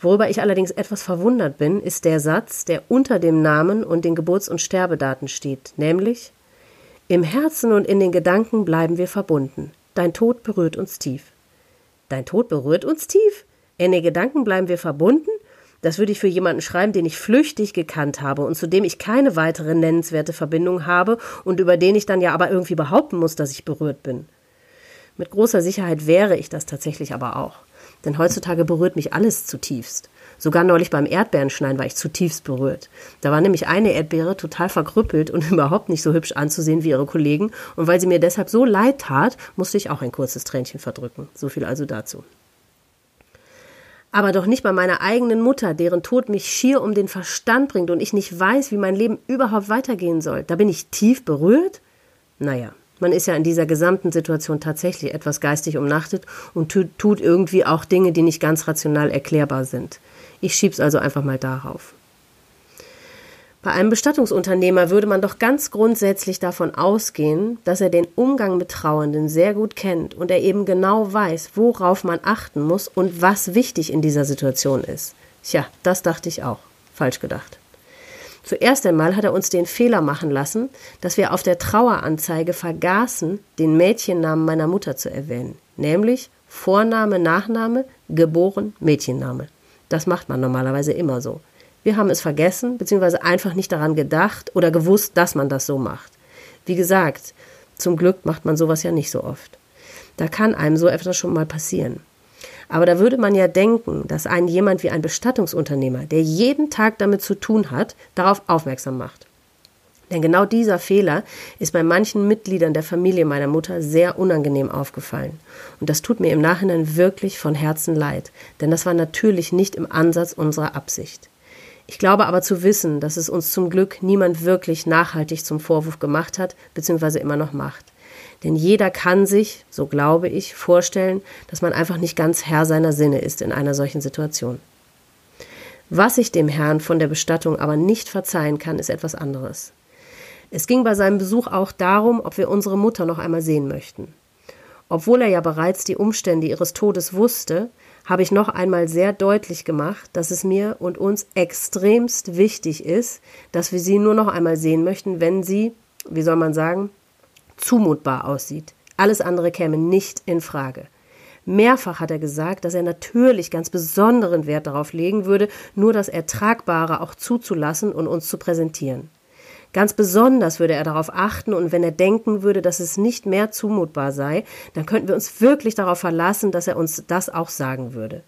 Worüber ich allerdings etwas verwundert bin, ist der Satz, der unter dem Namen und den Geburts- und Sterbedaten steht, nämlich im Herzen und in den Gedanken bleiben wir verbunden. Dein Tod berührt uns tief. Dein Tod berührt uns tief? In den Gedanken bleiben wir verbunden? Das würde ich für jemanden schreiben, den ich flüchtig gekannt habe und zu dem ich keine weitere nennenswerte Verbindung habe und über den ich dann ja aber irgendwie behaupten muss, dass ich berührt bin. Mit großer Sicherheit wäre ich das tatsächlich aber auch. Denn heutzutage berührt mich alles zutiefst. Sogar neulich beim Erdbeerenschneiden war ich zutiefst berührt. Da war nämlich eine Erdbeere total verkrüppelt und überhaupt nicht so hübsch anzusehen wie ihre Kollegen. Und weil sie mir deshalb so leid tat, musste ich auch ein kurzes Tränchen verdrücken. So viel also dazu. Aber doch nicht bei meiner eigenen Mutter, deren Tod mich schier um den Verstand bringt und ich nicht weiß, wie mein Leben überhaupt weitergehen soll. Da bin ich tief berührt? Naja, man ist ja in dieser gesamten Situation tatsächlich etwas geistig umnachtet und tut irgendwie auch Dinge, die nicht ganz rational erklärbar sind. Ich schieb's also einfach mal darauf. Bei einem Bestattungsunternehmer würde man doch ganz grundsätzlich davon ausgehen, dass er den Umgang mit Trauernden sehr gut kennt und er eben genau weiß, worauf man achten muss und was wichtig in dieser Situation ist. Tja, das dachte ich auch. Falsch gedacht. Zuerst einmal hat er uns den Fehler machen lassen, dass wir auf der Traueranzeige vergaßen, den Mädchennamen meiner Mutter zu erwähnen, nämlich Vorname, Nachname, geboren, Mädchenname. Das macht man normalerweise immer so. Wir haben es vergessen, beziehungsweise einfach nicht daran gedacht oder gewusst, dass man das so macht. Wie gesagt, zum Glück macht man sowas ja nicht so oft. Da kann einem so etwas schon mal passieren. Aber da würde man ja denken, dass einen jemand wie ein Bestattungsunternehmer, der jeden Tag damit zu tun hat, darauf aufmerksam macht. Denn genau dieser Fehler ist bei manchen Mitgliedern der Familie meiner Mutter sehr unangenehm aufgefallen. Und das tut mir im Nachhinein wirklich von Herzen leid, denn das war natürlich nicht im Ansatz unserer Absicht. Ich glaube aber zu wissen, dass es uns zum Glück niemand wirklich nachhaltig zum Vorwurf gemacht hat, beziehungsweise immer noch macht. Denn jeder kann sich, so glaube ich, vorstellen, dass man einfach nicht ganz Herr seiner Sinne ist in einer solchen Situation. Was ich dem Herrn von der Bestattung aber nicht verzeihen kann, ist etwas anderes. Es ging bei seinem Besuch auch darum, ob wir unsere Mutter noch einmal sehen möchten. Obwohl er ja bereits die Umstände ihres Todes wusste, habe ich noch einmal sehr deutlich gemacht, dass es mir und uns extremst wichtig ist, dass wir sie nur noch einmal sehen möchten, wenn sie, wie soll man sagen, zumutbar aussieht. Alles andere käme nicht in Frage. Mehrfach hat er gesagt, dass er natürlich ganz besonderen Wert darauf legen würde, nur das Ertragbare auch zuzulassen und uns zu präsentieren. Ganz besonders würde er darauf achten und wenn er denken würde, dass es nicht mehr zumutbar sei, dann könnten wir uns wirklich darauf verlassen, dass er uns das auch sagen würde.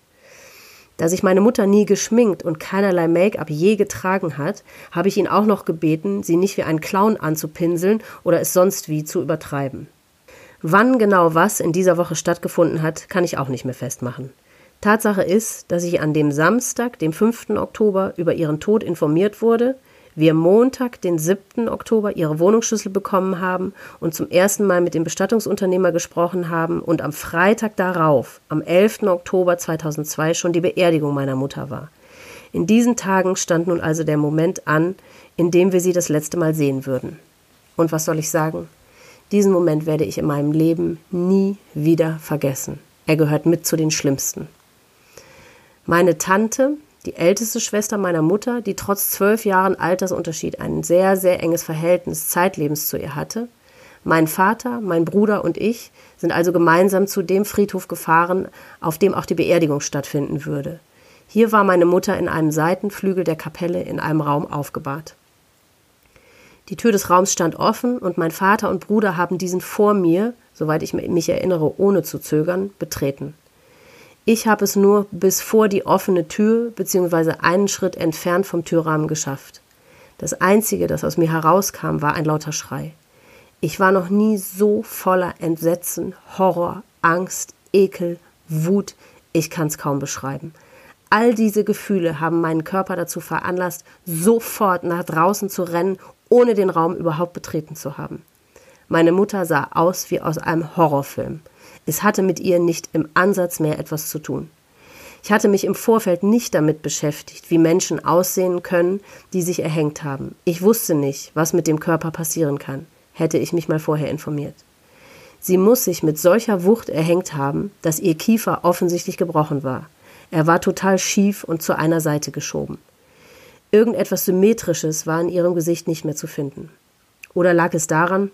Da sich meine Mutter nie geschminkt und keinerlei Make-up je getragen hat, habe ich ihn auch noch gebeten, sie nicht wie einen Clown anzupinseln oder es sonst wie zu übertreiben. Wann genau was in dieser Woche stattgefunden hat, kann ich auch nicht mehr festmachen. Tatsache ist, dass ich an dem Samstag, dem 5. Oktober, über ihren Tod informiert wurde, wir Montag, den 7. Oktober, ihre Wohnungsschlüssel bekommen haben und zum ersten Mal mit dem Bestattungsunternehmer gesprochen haben und am Freitag darauf, am 11. Oktober 2002, schon die Beerdigung meiner Mutter war. In diesen Tagen stand nun also der Moment an, in dem wir sie das letzte Mal sehen würden. Und was soll ich sagen? Diesen Moment werde ich in meinem Leben nie wieder vergessen. Er gehört mit zu den schlimmsten. Meine Tante, die älteste Schwester meiner Mutter, die trotz zwölf Jahren Altersunterschied ein sehr, sehr enges Verhältnis zeitlebens zu ihr hatte. Mein Vater, mein Bruder und ich sind also gemeinsam zu dem Friedhof gefahren, auf dem auch die Beerdigung stattfinden würde. Hier war meine Mutter in einem Seitenflügel der Kapelle in einem Raum aufgebahrt. Die Tür des Raums stand offen und mein Vater und Bruder haben diesen vor mir, soweit ich mich erinnere, ohne zu zögern, betreten. Ich habe es nur bis vor die offene Tür bzw. einen Schritt entfernt vom Türrahmen geschafft. Das Einzige, das aus mir herauskam, war ein lauter Schrei. Ich war noch nie so voller Entsetzen, Horror, Angst, Ekel, Wut, ich kann's kaum beschreiben. All diese Gefühle haben meinen Körper dazu veranlasst, sofort nach draußen zu rennen, ohne den Raum überhaupt betreten zu haben. Meine Mutter sah aus wie aus einem Horrorfilm. Es hatte mit ihr nicht im Ansatz mehr etwas zu tun. Ich hatte mich im Vorfeld nicht damit beschäftigt, wie Menschen aussehen können, die sich erhängt haben. Ich wusste nicht, was mit dem Körper passieren kann, hätte ich mich mal vorher informiert. Sie muss sich mit solcher Wucht erhängt haben, dass ihr Kiefer offensichtlich gebrochen war. Er war total schief und zu einer Seite geschoben. Irgendetwas Symmetrisches war in ihrem Gesicht nicht mehr zu finden. Oder lag es daran,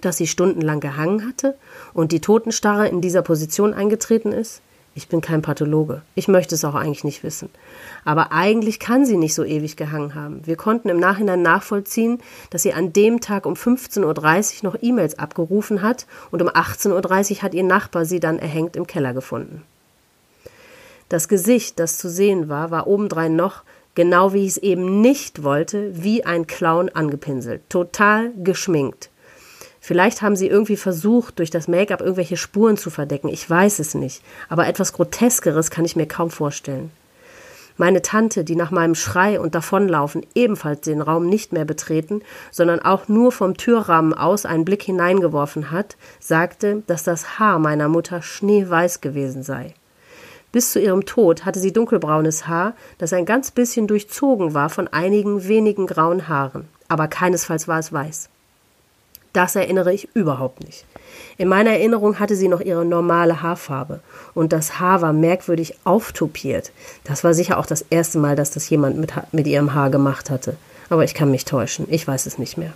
dass sie stundenlang gehangen hatte und die Totenstarre in dieser Position eingetreten ist? Ich bin kein Pathologe. Ich möchte es auch eigentlich nicht wissen. Aber eigentlich kann sie nicht so ewig gehangen haben. Wir konnten im Nachhinein nachvollziehen, dass sie an dem Tag um 15.30 Uhr noch E-Mails abgerufen hat und um 18.30 Uhr hat ihr Nachbar sie dann erhängt im Keller gefunden. Das Gesicht, das zu sehen war, war obendrein noch, genau wie ich es eben nicht wollte, wie ein Clown angepinselt. Total geschminkt. Vielleicht haben sie irgendwie versucht, durch das Make-up irgendwelche Spuren zu verdecken. Ich weiß es nicht. Aber etwas Groteskeres kann ich mir kaum vorstellen. Meine Tante, die nach meinem Schrei und Davonlaufen ebenfalls den Raum nicht mehr betreten, sondern auch nur vom Türrahmen aus einen Blick hineingeworfen hat, sagte, dass das Haar meiner Mutter schneeweiß gewesen sei. Bis zu ihrem Tod hatte sie dunkelbraunes Haar, das ein ganz bisschen durchzogen war von einigen wenigen grauen Haaren, aber keinesfalls war es weiß. Das erinnere ich überhaupt nicht. In meiner Erinnerung hatte sie noch ihre normale Haarfarbe und das Haar war merkwürdig auftopiert. Das war sicher auch das erste Mal, dass das jemand mit, mit ihrem Haar gemacht hatte. Aber ich kann mich täuschen, ich weiß es nicht mehr.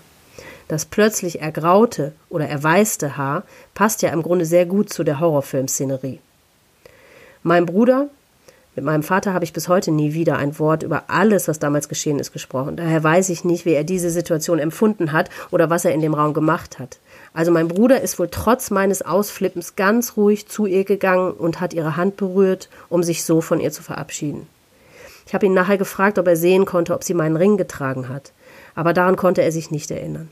Das plötzlich ergraute oder erweißte Haar passt ja im Grunde sehr gut zu der Horrorfilmszenerie. Mein Bruder Mit meinem Vater habe ich bis heute nie wieder ein Wort über alles, was damals geschehen ist, gesprochen. Daher weiß ich nicht, wie er diese Situation empfunden hat oder was er in dem Raum gemacht hat. Also mein Bruder ist wohl trotz meines Ausflippens ganz ruhig zu ihr gegangen und hat ihre Hand berührt, um sich so von ihr zu verabschieden. Ich habe ihn nachher gefragt, ob er sehen konnte, ob sie meinen Ring getragen hat. Aber daran konnte er sich nicht erinnern.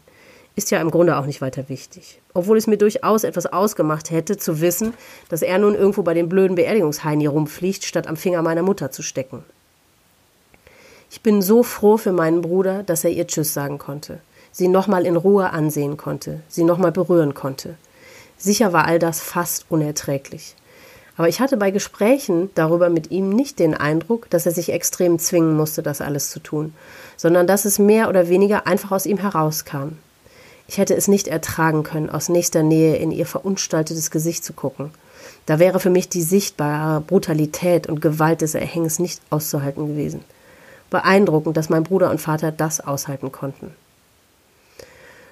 Ist ja im Grunde auch nicht weiter wichtig. Obwohl es mir durchaus etwas ausgemacht hätte, zu wissen, dass er nun irgendwo bei den blöden Beerdigungsheini rumfliegt, statt am Finger meiner Mutter zu stecken. Ich bin so froh für meinen Bruder, dass er ihr Tschüss sagen konnte sie nochmal in Ruhe ansehen konnte, sie nochmal berühren konnte. Sicher war all das fast unerträglich. Aber ich hatte bei Gesprächen darüber mit ihm nicht den Eindruck, dass er sich extrem zwingen musste, das alles zu tun, sondern dass es mehr oder weniger einfach aus ihm herauskam. Ich hätte es nicht ertragen können, aus nächster Nähe in ihr verunstaltetes Gesicht zu gucken. Da wäre für mich die sichtbare Brutalität und Gewalt des Erhängens nicht auszuhalten gewesen. Beeindruckend, dass mein Bruder und Vater das aushalten konnten.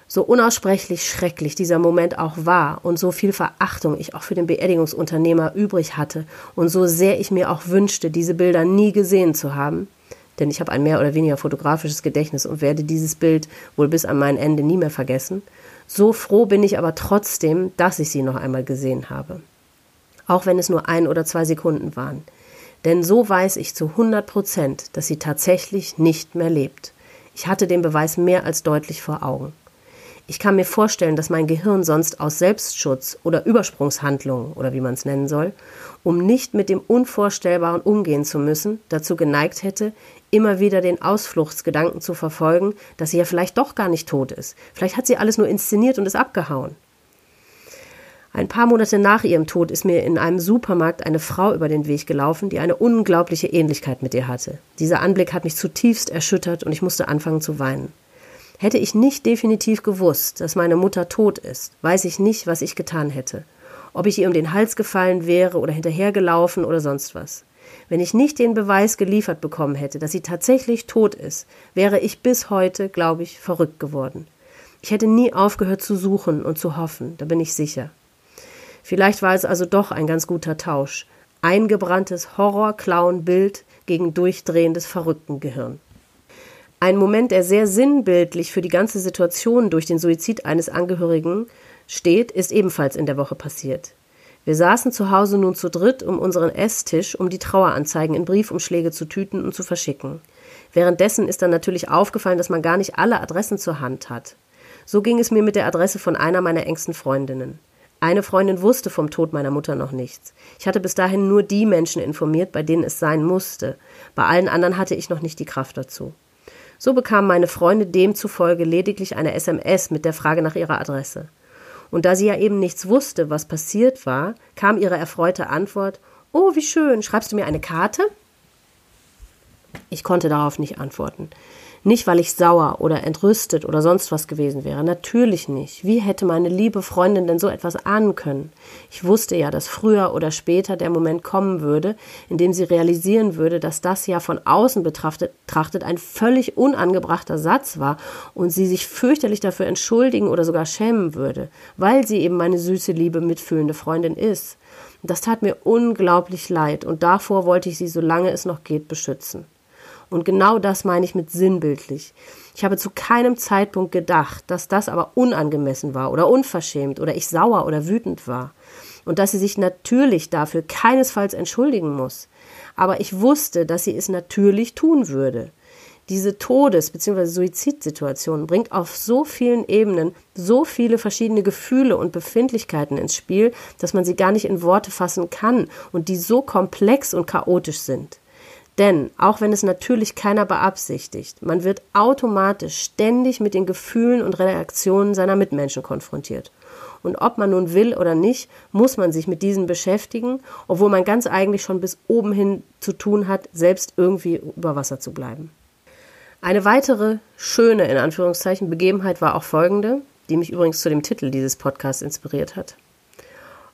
So unaussprechlich schrecklich dieser Moment auch war und so viel Verachtung ich auch für den Beerdigungsunternehmer übrig hatte und so sehr ich mir auch wünschte, diese Bilder nie gesehen zu haben, denn ich habe ein mehr oder weniger fotografisches Gedächtnis und werde dieses Bild wohl bis an mein Ende nie mehr vergessen, so froh bin ich aber trotzdem, dass ich sie noch einmal gesehen habe. Auch wenn es nur ein oder zwei Sekunden waren. Denn so weiß ich zu 100 Prozent, dass sie tatsächlich nicht mehr lebt. Ich hatte den Beweis mehr als deutlich vor Augen. Ich kann mir vorstellen, dass mein Gehirn sonst aus Selbstschutz oder Übersprungshandlungen oder wie man es nennen soll, um nicht mit dem Unvorstellbaren umgehen zu müssen, dazu geneigt hätte, immer wieder den Ausfluchtsgedanken zu verfolgen, dass sie ja vielleicht doch gar nicht tot ist. Vielleicht hat sie alles nur inszeniert und ist abgehauen. Ein paar Monate nach ihrem Tod ist mir in einem Supermarkt eine Frau über den Weg gelaufen, die eine unglaubliche Ähnlichkeit mit ihr hatte. Dieser Anblick hat mich zutiefst erschüttert und ich musste anfangen zu weinen. Hätte ich nicht definitiv gewusst, dass meine Mutter tot ist, weiß ich nicht, was ich getan hätte. Ob ich ihr um den Hals gefallen wäre oder hinterhergelaufen oder sonst was. Wenn ich nicht den Beweis geliefert bekommen hätte, dass sie tatsächlich tot ist, wäre ich bis heute, glaube ich, verrückt geworden. Ich hätte nie aufgehört zu suchen und zu hoffen, da bin ich sicher. Vielleicht war es also doch ein ganz guter Tausch. Eingebranntes Horror-Clown-Bild gegen durchdrehendes Verrücktengehirn. Ein Moment, der sehr sinnbildlich für die ganze Situation durch den Suizid eines Angehörigen steht, ist ebenfalls in der Woche passiert. Wir saßen zu Hause nun zu dritt um unseren Esstisch, um die Traueranzeigen in Briefumschläge zu tüten und zu verschicken. Währenddessen ist dann natürlich aufgefallen, dass man gar nicht alle Adressen zur Hand hat. So ging es mir mit der Adresse von einer meiner engsten Freundinnen. Eine Freundin wusste vom Tod meiner Mutter noch nichts. Ich hatte bis dahin nur die Menschen informiert, bei denen es sein musste. Bei allen anderen hatte ich noch nicht die Kraft dazu. So bekam meine Freundin demzufolge lediglich eine SMS mit der Frage nach ihrer Adresse. Und da sie ja eben nichts wusste, was passiert war, kam ihre erfreute Antwort Oh, wie schön, schreibst du mir eine Karte? Ich konnte darauf nicht antworten. Nicht, weil ich sauer oder entrüstet oder sonst was gewesen wäre. Natürlich nicht. Wie hätte meine liebe Freundin denn so etwas ahnen können? Ich wusste ja, dass früher oder später der Moment kommen würde, in dem sie realisieren würde, dass das ja von außen betrachtet ein völlig unangebrachter Satz war und sie sich fürchterlich dafür entschuldigen oder sogar schämen würde, weil sie eben meine süße, liebe, mitfühlende Freundin ist. Das tat mir unglaublich leid und davor wollte ich sie, solange es noch geht, beschützen. Und genau das meine ich mit sinnbildlich. Ich habe zu keinem Zeitpunkt gedacht, dass das aber unangemessen war oder unverschämt oder ich sauer oder wütend war. Und dass sie sich natürlich dafür keinesfalls entschuldigen muss. Aber ich wusste, dass sie es natürlich tun würde. Diese Todes- bzw. Suizidsituation bringt auf so vielen Ebenen so viele verschiedene Gefühle und Befindlichkeiten ins Spiel, dass man sie gar nicht in Worte fassen kann und die so komplex und chaotisch sind. Denn auch wenn es natürlich keiner beabsichtigt, man wird automatisch ständig mit den Gefühlen und Reaktionen seiner Mitmenschen konfrontiert. Und ob man nun will oder nicht, muss man sich mit diesen beschäftigen, obwohl man ganz eigentlich schon bis oben hin zu tun hat, selbst irgendwie über Wasser zu bleiben. Eine weitere schöne, in Anführungszeichen, Begebenheit war auch folgende, die mich übrigens zu dem Titel dieses Podcasts inspiriert hat.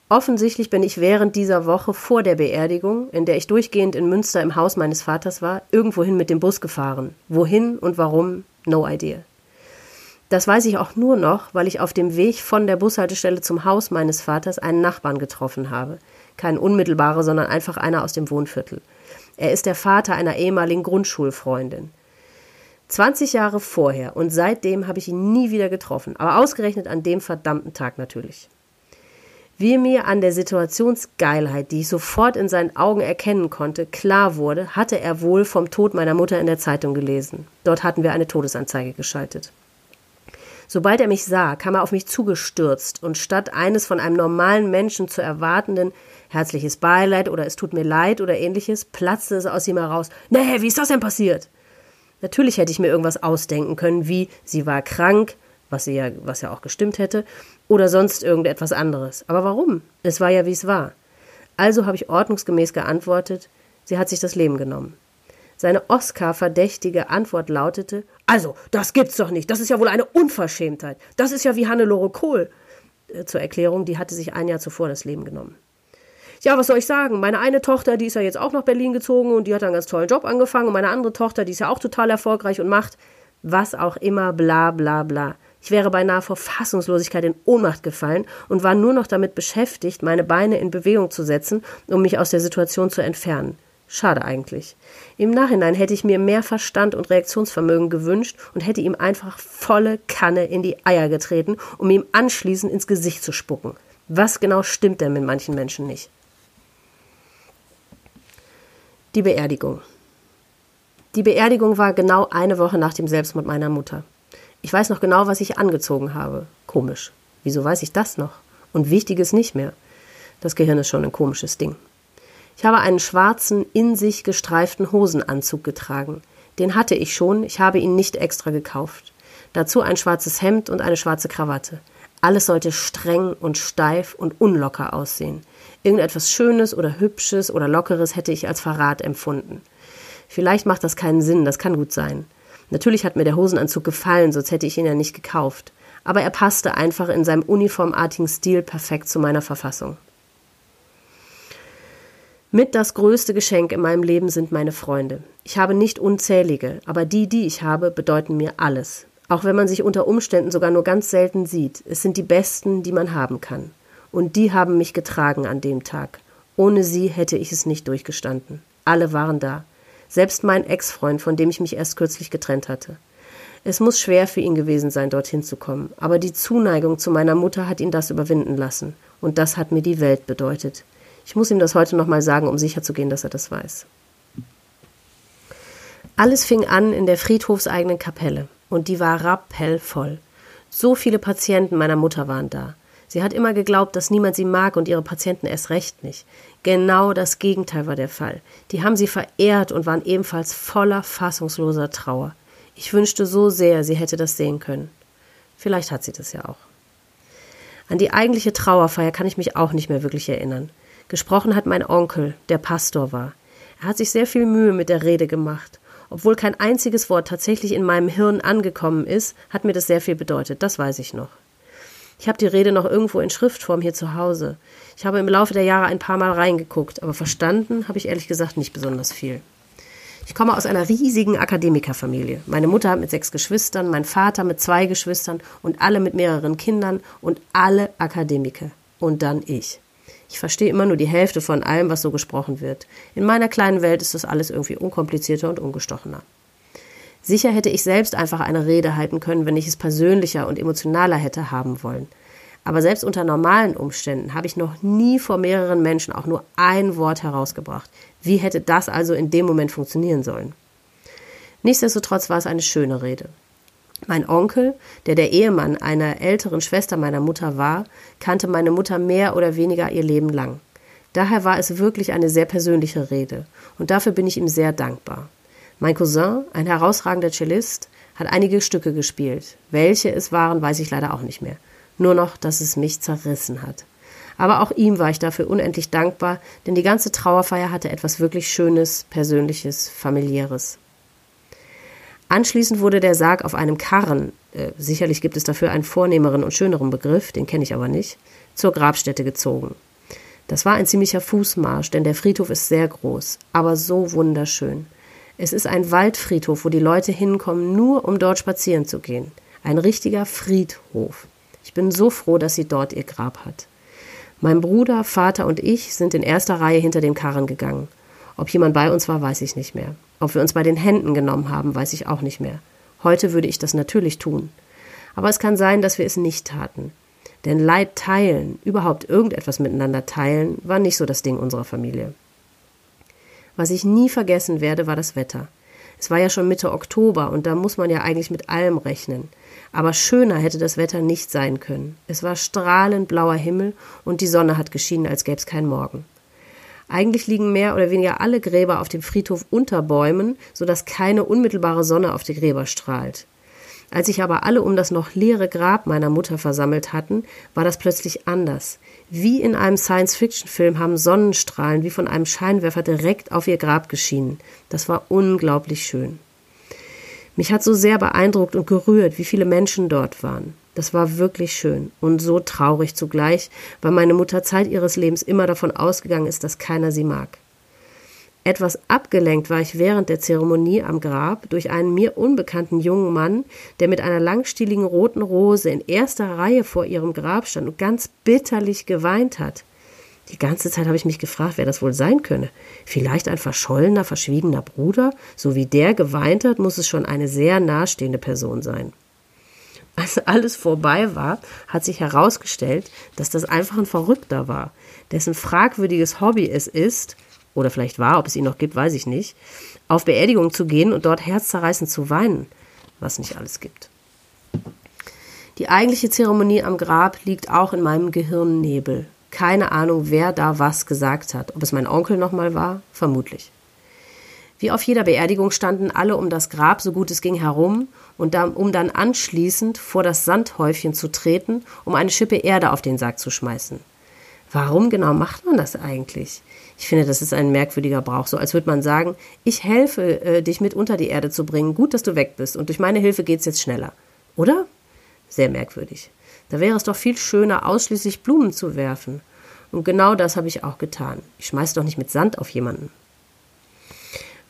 Offensichtlich bin ich während dieser Woche vor der Beerdigung, in der ich durchgehend in Münster im Haus meines Vaters war, irgendwohin mit dem Bus gefahren. Wohin und warum? No idea. Das weiß ich auch nur noch, weil ich auf dem Weg von der Bushaltestelle zum Haus meines Vaters einen Nachbarn getroffen habe. Kein unmittelbarer, sondern einfach einer aus dem Wohnviertel. Er ist der Vater einer ehemaligen Grundschulfreundin. 20 Jahre vorher und seitdem habe ich ihn nie wieder getroffen, aber ausgerechnet an dem verdammten Tag natürlich. Wie mir an der Situationsgeilheit, die ich sofort in seinen Augen erkennen konnte, klar wurde, hatte er wohl vom Tod meiner Mutter in der Zeitung gelesen. Dort hatten wir eine Todesanzeige geschaltet. Sobald er mich sah, kam er auf mich zugestürzt und statt eines von einem normalen Menschen zu erwartenden herzliches Beileid oder es tut mir leid oder ähnliches, platzte es aus ihm heraus. Nee, wie ist das denn passiert? Natürlich hätte ich mir irgendwas ausdenken können, wie sie war krank, was, sie ja, was ja auch gestimmt hätte, oder sonst irgendetwas anderes. Aber warum? Es war ja, wie es war. Also habe ich ordnungsgemäß geantwortet, sie hat sich das Leben genommen. Seine Oscar-verdächtige Antwort lautete: Also, das gibt's doch nicht. Das ist ja wohl eine Unverschämtheit. Das ist ja wie Hannelore Kohl. Äh, zur Erklärung, die hatte sich ein Jahr zuvor das Leben genommen. Ja, was soll ich sagen? Meine eine Tochter, die ist ja jetzt auch nach Berlin gezogen und die hat einen ganz tollen Job angefangen. Und meine andere Tochter, die ist ja auch total erfolgreich und macht was auch immer, bla bla bla. Ich wäre beinahe vor Fassungslosigkeit in Ohnmacht gefallen und war nur noch damit beschäftigt, meine Beine in Bewegung zu setzen, um mich aus der Situation zu entfernen. Schade eigentlich. Im Nachhinein hätte ich mir mehr Verstand und Reaktionsvermögen gewünscht und hätte ihm einfach volle Kanne in die Eier getreten, um ihm anschließend ins Gesicht zu spucken. Was genau stimmt denn mit manchen Menschen nicht? Die Beerdigung. Die Beerdigung war genau eine Woche nach dem Selbstmord meiner Mutter. Ich weiß noch genau, was ich angezogen habe. Komisch. Wieso weiß ich das noch? Und Wichtiges nicht mehr. Das Gehirn ist schon ein komisches Ding. Ich habe einen schwarzen, in sich gestreiften Hosenanzug getragen. Den hatte ich schon, ich habe ihn nicht extra gekauft. Dazu ein schwarzes Hemd und eine schwarze Krawatte. Alles sollte streng und steif und unlocker aussehen. Irgendetwas Schönes oder Hübsches oder Lockeres hätte ich als Verrat empfunden. Vielleicht macht das keinen Sinn, das kann gut sein. Natürlich hat mir der Hosenanzug gefallen, sonst hätte ich ihn ja nicht gekauft. Aber er passte einfach in seinem uniformartigen Stil perfekt zu meiner Verfassung. Mit das größte Geschenk in meinem Leben sind meine Freunde. Ich habe nicht unzählige, aber die, die ich habe, bedeuten mir alles. Auch wenn man sich unter Umständen sogar nur ganz selten sieht. Es sind die besten, die man haben kann. Und die haben mich getragen an dem Tag. Ohne sie hätte ich es nicht durchgestanden. Alle waren da selbst mein Ex-Freund, von dem ich mich erst kürzlich getrennt hatte. Es muss schwer für ihn gewesen sein, dorthin zu kommen, aber die Zuneigung zu meiner Mutter hat ihn das überwinden lassen, und das hat mir die Welt bedeutet. Ich muss ihm das heute nochmal sagen, um sicherzugehen, dass er das weiß. Alles fing an in der friedhofseigenen Kapelle, und die war rappellvoll. So viele Patienten meiner Mutter waren da. Sie hat immer geglaubt, dass niemand sie mag und ihre Patienten erst recht nicht. Genau das Gegenteil war der Fall. Die haben sie verehrt und waren ebenfalls voller fassungsloser Trauer. Ich wünschte so sehr, sie hätte das sehen können. Vielleicht hat sie das ja auch. An die eigentliche Trauerfeier kann ich mich auch nicht mehr wirklich erinnern. Gesprochen hat mein Onkel, der Pastor war. Er hat sich sehr viel Mühe mit der Rede gemacht. Obwohl kein einziges Wort tatsächlich in meinem Hirn angekommen ist, hat mir das sehr viel bedeutet, das weiß ich noch. Ich habe die Rede noch irgendwo in Schriftform hier zu Hause. Ich habe im Laufe der Jahre ein paar Mal reingeguckt, aber verstanden habe ich ehrlich gesagt nicht besonders viel. Ich komme aus einer riesigen Akademikerfamilie. Meine Mutter hat mit sechs Geschwistern, mein Vater mit zwei Geschwistern und alle mit mehreren Kindern und alle Akademiker. Und dann ich. Ich verstehe immer nur die Hälfte von allem, was so gesprochen wird. In meiner kleinen Welt ist das alles irgendwie unkomplizierter und ungestochener. Sicher hätte ich selbst einfach eine Rede halten können, wenn ich es persönlicher und emotionaler hätte haben wollen. Aber selbst unter normalen Umständen habe ich noch nie vor mehreren Menschen auch nur ein Wort herausgebracht. Wie hätte das also in dem Moment funktionieren sollen? Nichtsdestotrotz war es eine schöne Rede. Mein Onkel, der der Ehemann einer älteren Schwester meiner Mutter war, kannte meine Mutter mehr oder weniger ihr Leben lang. Daher war es wirklich eine sehr persönliche Rede, und dafür bin ich ihm sehr dankbar. Mein Cousin, ein herausragender Cellist, hat einige Stücke gespielt. Welche es waren, weiß ich leider auch nicht mehr. Nur noch, dass es mich zerrissen hat. Aber auch ihm war ich dafür unendlich dankbar, denn die ganze Trauerfeier hatte etwas wirklich Schönes, Persönliches, Familiäres. Anschließend wurde der Sarg auf einem Karren, äh, sicherlich gibt es dafür einen vornehmeren und schöneren Begriff, den kenne ich aber nicht, zur Grabstätte gezogen. Das war ein ziemlicher Fußmarsch, denn der Friedhof ist sehr groß, aber so wunderschön. Es ist ein Waldfriedhof, wo die Leute hinkommen, nur um dort spazieren zu gehen. Ein richtiger Friedhof. Ich bin so froh, dass sie dort ihr Grab hat. Mein Bruder, Vater und ich sind in erster Reihe hinter den Karren gegangen. Ob jemand bei uns war, weiß ich nicht mehr. Ob wir uns bei den Händen genommen haben, weiß ich auch nicht mehr. Heute würde ich das natürlich tun. Aber es kann sein, dass wir es nicht taten. Denn Leid teilen, überhaupt irgendetwas miteinander teilen, war nicht so das Ding unserer Familie. Was ich nie vergessen werde, war das Wetter. Es war ja schon Mitte Oktober und da muss man ja eigentlich mit allem rechnen. Aber schöner hätte das Wetter nicht sein können. Es war strahlend blauer Himmel und die Sonne hat geschienen, als gäbe es keinen Morgen. Eigentlich liegen mehr oder weniger alle Gräber auf dem Friedhof unter Bäumen, sodass keine unmittelbare Sonne auf die Gräber strahlt. Als sich aber alle um das noch leere Grab meiner Mutter versammelt hatten, war das plötzlich anders. Wie in einem Science-Fiction-Film haben Sonnenstrahlen wie von einem Scheinwerfer direkt auf ihr Grab geschienen. Das war unglaublich schön. Mich hat so sehr beeindruckt und gerührt, wie viele Menschen dort waren. Das war wirklich schön und so traurig zugleich, weil meine Mutter Zeit ihres Lebens immer davon ausgegangen ist, dass keiner sie mag. Etwas abgelenkt war ich während der Zeremonie am Grab durch einen mir unbekannten jungen Mann, der mit einer langstieligen roten Rose in erster Reihe vor ihrem Grab stand und ganz bitterlich geweint hat. Die ganze Zeit habe ich mich gefragt, wer das wohl sein könne. Vielleicht ein verschollener, verschwiegener Bruder? So wie der geweint hat, muss es schon eine sehr nahestehende Person sein. Als alles vorbei war, hat sich herausgestellt, dass das einfach ein Verrückter war, dessen fragwürdiges Hobby es ist, oder vielleicht war, ob es ihn noch gibt, weiß ich nicht, auf Beerdigung zu gehen und dort herzzerreißend zu weinen, was nicht alles gibt. Die eigentliche Zeremonie am Grab liegt auch in meinem Gehirnnebel. Keine Ahnung, wer da was gesagt hat. Ob es mein Onkel nochmal war? Vermutlich. Wie auf jeder Beerdigung standen alle um das Grab, so gut es ging, herum, und dann, um dann anschließend vor das Sandhäufchen zu treten, um eine Schippe Erde auf den Sarg zu schmeißen. Warum genau macht man das eigentlich? Ich finde, das ist ein merkwürdiger Brauch, so als würde man sagen, ich helfe, äh, dich mit unter die Erde zu bringen, gut, dass du weg bist, und durch meine Hilfe geht's jetzt schneller. Oder? Sehr merkwürdig. Da wäre es doch viel schöner, ausschließlich Blumen zu werfen. Und genau das habe ich auch getan. Ich schmeiß doch nicht mit Sand auf jemanden.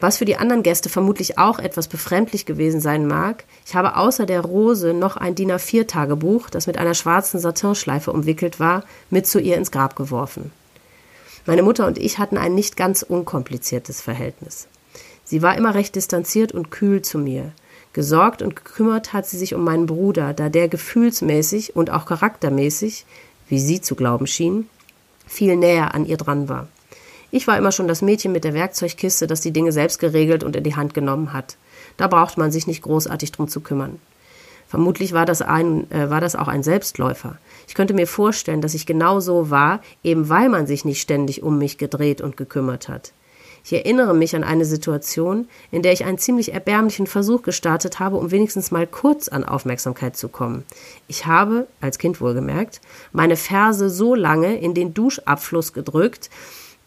Was für die anderen Gäste vermutlich auch etwas befremdlich gewesen sein mag, ich habe außer der Rose noch ein DIN A4-Tagebuch, das mit einer schwarzen Satinschleife umwickelt war, mit zu ihr ins Grab geworfen. Meine Mutter und ich hatten ein nicht ganz unkompliziertes Verhältnis. Sie war immer recht distanziert und kühl zu mir. Gesorgt und gekümmert hat sie sich um meinen Bruder, da der gefühlsmäßig und auch charaktermäßig, wie sie zu glauben schien, viel näher an ihr dran war. Ich war immer schon das Mädchen mit der Werkzeugkiste, das die Dinge selbst geregelt und in die Hand genommen hat. Da braucht man sich nicht großartig drum zu kümmern. Vermutlich war das, ein, äh, war das auch ein Selbstläufer. Ich könnte mir vorstellen, dass ich genau so war, eben weil man sich nicht ständig um mich gedreht und gekümmert hat. Ich erinnere mich an eine Situation, in der ich einen ziemlich erbärmlichen Versuch gestartet habe, um wenigstens mal kurz an Aufmerksamkeit zu kommen. Ich habe, als Kind wohlgemerkt, meine Ferse so lange in den Duschabfluss gedrückt,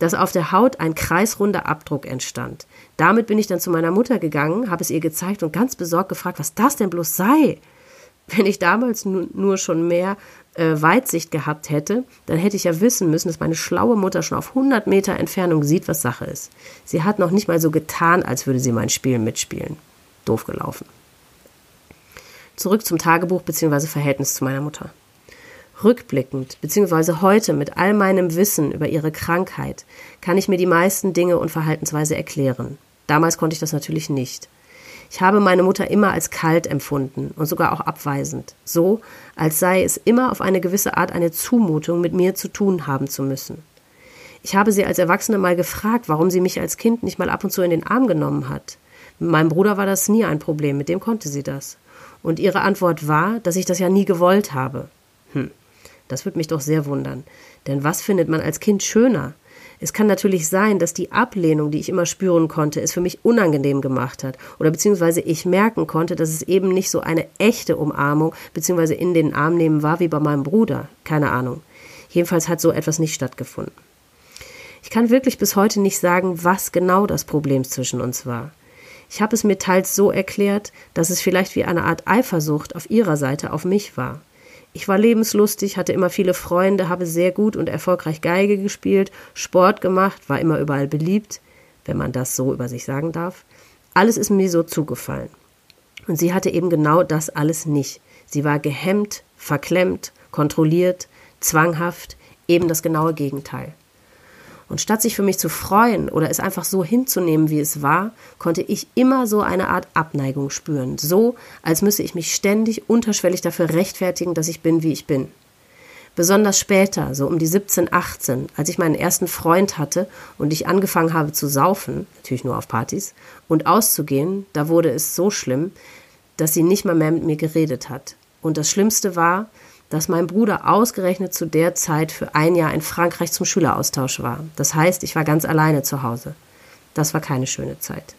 dass auf der Haut ein kreisrunder Abdruck entstand. Damit bin ich dann zu meiner Mutter gegangen, habe es ihr gezeigt und ganz besorgt gefragt, was das denn bloß sei. Wenn ich damals nur schon mehr äh, Weitsicht gehabt hätte, dann hätte ich ja wissen müssen, dass meine schlaue Mutter schon auf 100 Meter Entfernung sieht, was Sache ist. Sie hat noch nicht mal so getan, als würde sie mein Spiel mitspielen. Doof gelaufen. Zurück zum Tagebuch bzw. Verhältnis zu meiner Mutter. Rückblickend bzw. heute mit all meinem Wissen über ihre Krankheit kann ich mir die meisten Dinge und Verhaltensweise erklären. Damals konnte ich das natürlich nicht. Ich habe meine Mutter immer als kalt empfunden und sogar auch abweisend, so als sei es immer auf eine gewisse Art eine Zumutung, mit mir zu tun haben zu müssen. Ich habe sie als Erwachsene mal gefragt, warum sie mich als Kind nicht mal ab und zu in den Arm genommen hat. Mit meinem Bruder war das nie ein Problem, mit dem konnte sie das. Und ihre Antwort war, dass ich das ja nie gewollt habe. Hm, das würde mich doch sehr wundern. Denn was findet man als Kind schöner? Es kann natürlich sein, dass die Ablehnung, die ich immer spüren konnte, es für mich unangenehm gemacht hat. Oder beziehungsweise ich merken konnte, dass es eben nicht so eine echte Umarmung beziehungsweise in den Arm nehmen war wie bei meinem Bruder. Keine Ahnung. Jedenfalls hat so etwas nicht stattgefunden. Ich kann wirklich bis heute nicht sagen, was genau das Problem zwischen uns war. Ich habe es mir teils so erklärt, dass es vielleicht wie eine Art Eifersucht auf ihrer Seite auf mich war. Ich war lebenslustig, hatte immer viele Freunde, habe sehr gut und erfolgreich Geige gespielt, Sport gemacht, war immer überall beliebt, wenn man das so über sich sagen darf. Alles ist mir so zugefallen. Und sie hatte eben genau das alles nicht. Sie war gehemmt, verklemmt, kontrolliert, zwanghaft, eben das genaue Gegenteil. Und statt sich für mich zu freuen oder es einfach so hinzunehmen, wie es war, konnte ich immer so eine Art Abneigung spüren. So, als müsse ich mich ständig unterschwellig dafür rechtfertigen, dass ich bin, wie ich bin. Besonders später, so um die 17, 18, als ich meinen ersten Freund hatte und ich angefangen habe zu saufen, natürlich nur auf Partys, und auszugehen, da wurde es so schlimm, dass sie nicht mal mehr mit mir geredet hat. Und das Schlimmste war, dass mein Bruder ausgerechnet zu der Zeit für ein Jahr in Frankreich zum Schüleraustausch war. Das heißt, ich war ganz alleine zu Hause. Das war keine schöne Zeit.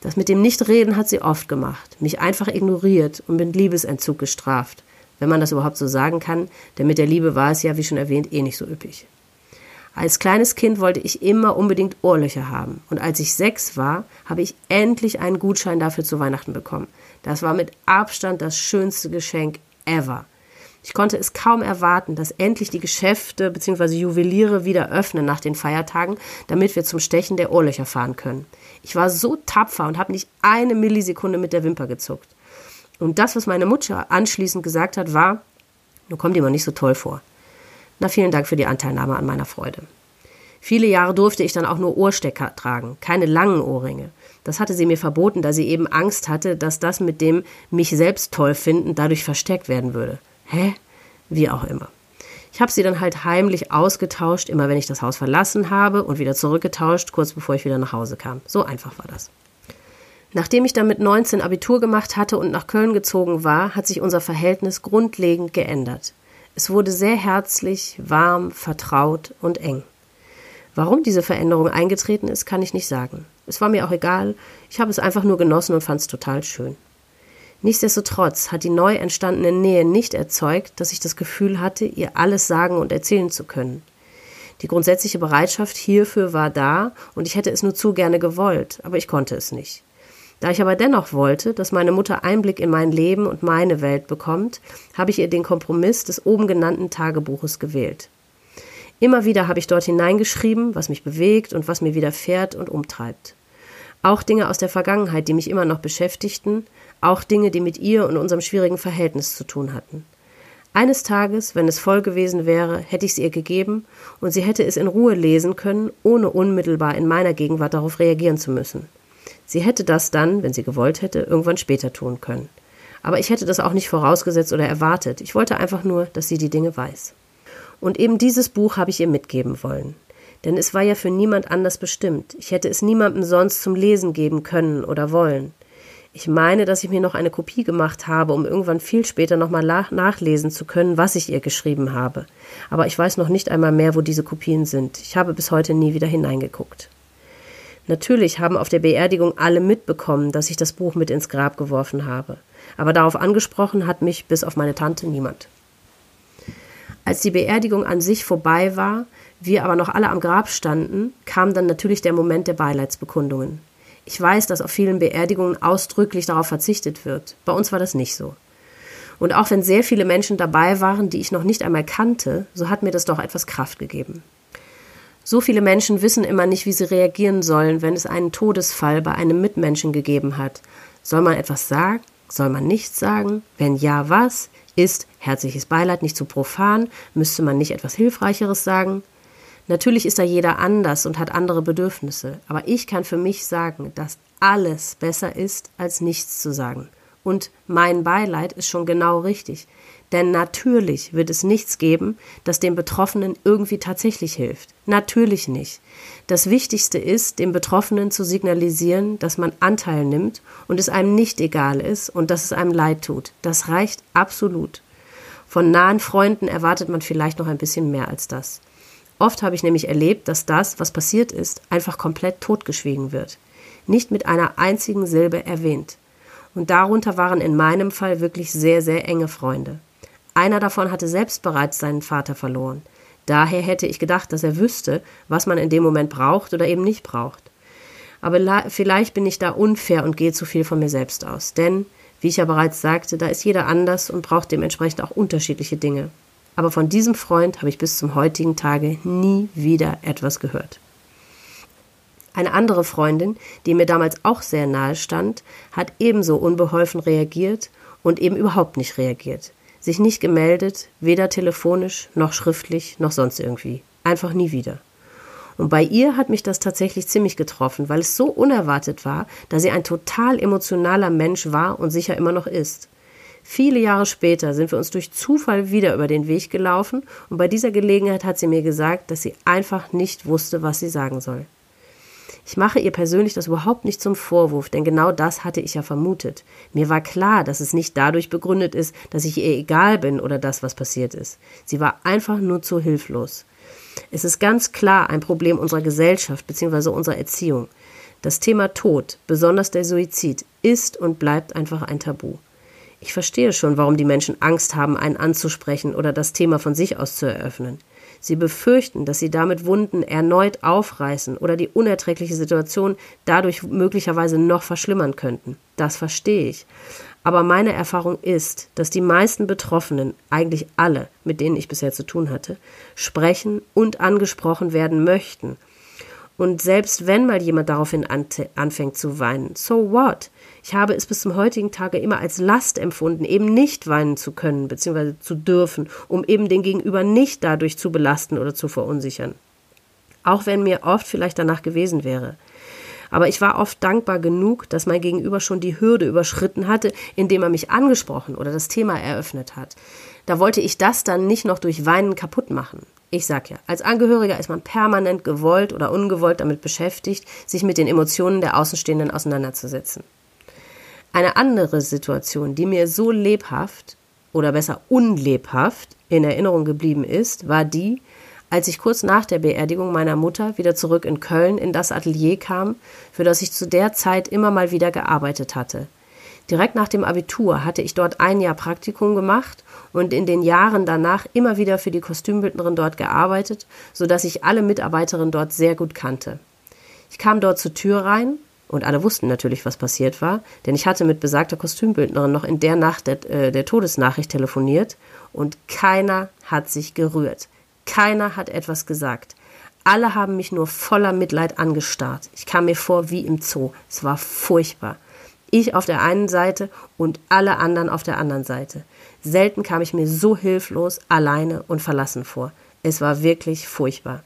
Das mit dem Nichtreden hat sie oft gemacht, mich einfach ignoriert und mit Liebesentzug gestraft, wenn man das überhaupt so sagen kann, denn mit der Liebe war es ja, wie schon erwähnt, eh nicht so üppig. Als kleines Kind wollte ich immer unbedingt Ohrlöcher haben. Und als ich sechs war, habe ich endlich einen Gutschein dafür zu Weihnachten bekommen. Das war mit Abstand das schönste Geschenk ever. Ich konnte es kaum erwarten, dass endlich die Geschäfte bzw. Juweliere wieder öffnen nach den Feiertagen, damit wir zum Stechen der Ohrlöcher fahren können. Ich war so tapfer und habe nicht eine Millisekunde mit der Wimper gezuckt. Und das, was meine Mutter anschließend gesagt hat, war, du kommst dir mal nicht so toll vor. Na, vielen Dank für die Anteilnahme an meiner Freude. Viele Jahre durfte ich dann auch nur Ohrstecker tragen, keine langen Ohrringe. Das hatte sie mir verboten, da sie eben Angst hatte, dass das mit dem mich selbst toll finden dadurch verstärkt werden würde. Hä? Wie auch immer. Ich habe sie dann halt heimlich ausgetauscht, immer wenn ich das Haus verlassen habe und wieder zurückgetauscht, kurz bevor ich wieder nach Hause kam. So einfach war das. Nachdem ich dann mit 19 Abitur gemacht hatte und nach Köln gezogen war, hat sich unser Verhältnis grundlegend geändert. Es wurde sehr herzlich, warm, vertraut und eng. Warum diese Veränderung eingetreten ist, kann ich nicht sagen. Es war mir auch egal, ich habe es einfach nur genossen und fand es total schön. Nichtsdestotrotz hat die neu entstandene Nähe nicht erzeugt, dass ich das Gefühl hatte, ihr alles sagen und erzählen zu können. Die grundsätzliche Bereitschaft hierfür war da und ich hätte es nur zu gerne gewollt, aber ich konnte es nicht. Da ich aber dennoch wollte, dass meine Mutter Einblick in mein Leben und meine Welt bekommt, habe ich ihr den Kompromiss des oben genannten Tagebuches gewählt. Immer wieder habe ich dort hineingeschrieben, was mich bewegt und was mir widerfährt und umtreibt. Auch Dinge aus der Vergangenheit, die mich immer noch beschäftigten, auch Dinge, die mit ihr und unserem schwierigen Verhältnis zu tun hatten. Eines Tages, wenn es voll gewesen wäre, hätte ich es ihr gegeben und sie hätte es in Ruhe lesen können, ohne unmittelbar in meiner Gegenwart darauf reagieren zu müssen. Sie hätte das dann, wenn sie gewollt hätte, irgendwann später tun können. Aber ich hätte das auch nicht vorausgesetzt oder erwartet. Ich wollte einfach nur, dass sie die Dinge weiß. Und eben dieses Buch habe ich ihr mitgeben wollen. Denn es war ja für niemand anders bestimmt. Ich hätte es niemandem sonst zum Lesen geben können oder wollen. Ich meine, dass ich mir noch eine Kopie gemacht habe, um irgendwann viel später nochmal nachlesen zu können, was ich ihr geschrieben habe. Aber ich weiß noch nicht einmal mehr, wo diese Kopien sind. Ich habe bis heute nie wieder hineingeguckt. Natürlich haben auf der Beerdigung alle mitbekommen, dass ich das Buch mit ins Grab geworfen habe. Aber darauf angesprochen hat mich bis auf meine Tante niemand. Als die Beerdigung an sich vorbei war, wir aber noch alle am Grab standen, kam dann natürlich der Moment der Beileidsbekundungen. Ich weiß, dass auf vielen Beerdigungen ausdrücklich darauf verzichtet wird. Bei uns war das nicht so. Und auch wenn sehr viele Menschen dabei waren, die ich noch nicht einmal kannte, so hat mir das doch etwas Kraft gegeben. So viele Menschen wissen immer nicht, wie sie reagieren sollen, wenn es einen Todesfall bei einem Mitmenschen gegeben hat. Soll man etwas sagen? Soll man nichts sagen? Wenn ja, was? Ist herzliches Beileid nicht zu profan? Müsste man nicht etwas Hilfreicheres sagen? Natürlich ist da jeder anders und hat andere Bedürfnisse, aber ich kann für mich sagen, dass alles besser ist, als nichts zu sagen. Und mein Beileid ist schon genau richtig. Denn natürlich wird es nichts geben, das dem Betroffenen irgendwie tatsächlich hilft. Natürlich nicht. Das Wichtigste ist, dem Betroffenen zu signalisieren, dass man Anteil nimmt und es einem nicht egal ist und dass es einem leid tut. Das reicht absolut. Von nahen Freunden erwartet man vielleicht noch ein bisschen mehr als das. Oft habe ich nämlich erlebt, dass das, was passiert ist, einfach komplett totgeschwiegen wird. Nicht mit einer einzigen Silbe erwähnt. Und darunter waren in meinem Fall wirklich sehr, sehr enge Freunde. Einer davon hatte selbst bereits seinen Vater verloren. Daher hätte ich gedacht, dass er wüsste, was man in dem Moment braucht oder eben nicht braucht. Aber vielleicht bin ich da unfair und gehe zu viel von mir selbst aus. Denn, wie ich ja bereits sagte, da ist jeder anders und braucht dementsprechend auch unterschiedliche Dinge aber von diesem Freund habe ich bis zum heutigen Tage nie wieder etwas gehört. Eine andere Freundin, die mir damals auch sehr nahe stand, hat ebenso unbeholfen reagiert und eben überhaupt nicht reagiert. Sich nicht gemeldet, weder telefonisch noch schriftlich noch sonst irgendwie. Einfach nie wieder. Und bei ihr hat mich das tatsächlich ziemlich getroffen, weil es so unerwartet war, da sie ein total emotionaler Mensch war und sicher immer noch ist. Viele Jahre später sind wir uns durch Zufall wieder über den Weg gelaufen und bei dieser Gelegenheit hat sie mir gesagt, dass sie einfach nicht wusste, was sie sagen soll. Ich mache ihr persönlich das überhaupt nicht zum Vorwurf, denn genau das hatte ich ja vermutet. Mir war klar, dass es nicht dadurch begründet ist, dass ich ihr egal bin oder das, was passiert ist. Sie war einfach nur zu hilflos. Es ist ganz klar ein Problem unserer Gesellschaft bzw. unserer Erziehung. Das Thema Tod, besonders der Suizid, ist und bleibt einfach ein Tabu. Ich verstehe schon, warum die Menschen Angst haben, einen anzusprechen oder das Thema von sich aus zu eröffnen. Sie befürchten, dass sie damit Wunden erneut aufreißen oder die unerträgliche Situation dadurch möglicherweise noch verschlimmern könnten. Das verstehe ich. Aber meine Erfahrung ist, dass die meisten Betroffenen, eigentlich alle, mit denen ich bisher zu tun hatte, sprechen und angesprochen werden möchten. Und selbst wenn mal jemand daraufhin anfängt zu weinen, so what? Ich habe es bis zum heutigen Tage immer als Last empfunden, eben nicht weinen zu können bzw. zu dürfen, um eben den Gegenüber nicht dadurch zu belasten oder zu verunsichern. Auch wenn mir oft vielleicht danach gewesen wäre. Aber ich war oft dankbar genug, dass mein Gegenüber schon die Hürde überschritten hatte, indem er mich angesprochen oder das Thema eröffnet hat. Da wollte ich das dann nicht noch durch Weinen kaputt machen. Ich sag ja, als Angehöriger ist man permanent gewollt oder ungewollt damit beschäftigt, sich mit den Emotionen der Außenstehenden auseinanderzusetzen. Eine andere Situation, die mir so lebhaft oder besser unlebhaft in Erinnerung geblieben ist, war die, als ich kurz nach der Beerdigung meiner Mutter wieder zurück in Köln in das Atelier kam, für das ich zu der Zeit immer mal wieder gearbeitet hatte. Direkt nach dem Abitur hatte ich dort ein Jahr Praktikum gemacht und in den Jahren danach immer wieder für die Kostümbildnerin dort gearbeitet, so dass ich alle Mitarbeiterinnen dort sehr gut kannte. Ich kam dort zur Tür rein und alle wussten natürlich, was passiert war, denn ich hatte mit besagter Kostümbildnerin noch in der Nacht der, äh, der Todesnachricht telefoniert und keiner hat sich gerührt. Keiner hat etwas gesagt. Alle haben mich nur voller Mitleid angestarrt. Ich kam mir vor wie im Zoo. Es war furchtbar. Ich auf der einen Seite und alle anderen auf der anderen Seite. Selten kam ich mir so hilflos, alleine und verlassen vor. Es war wirklich furchtbar.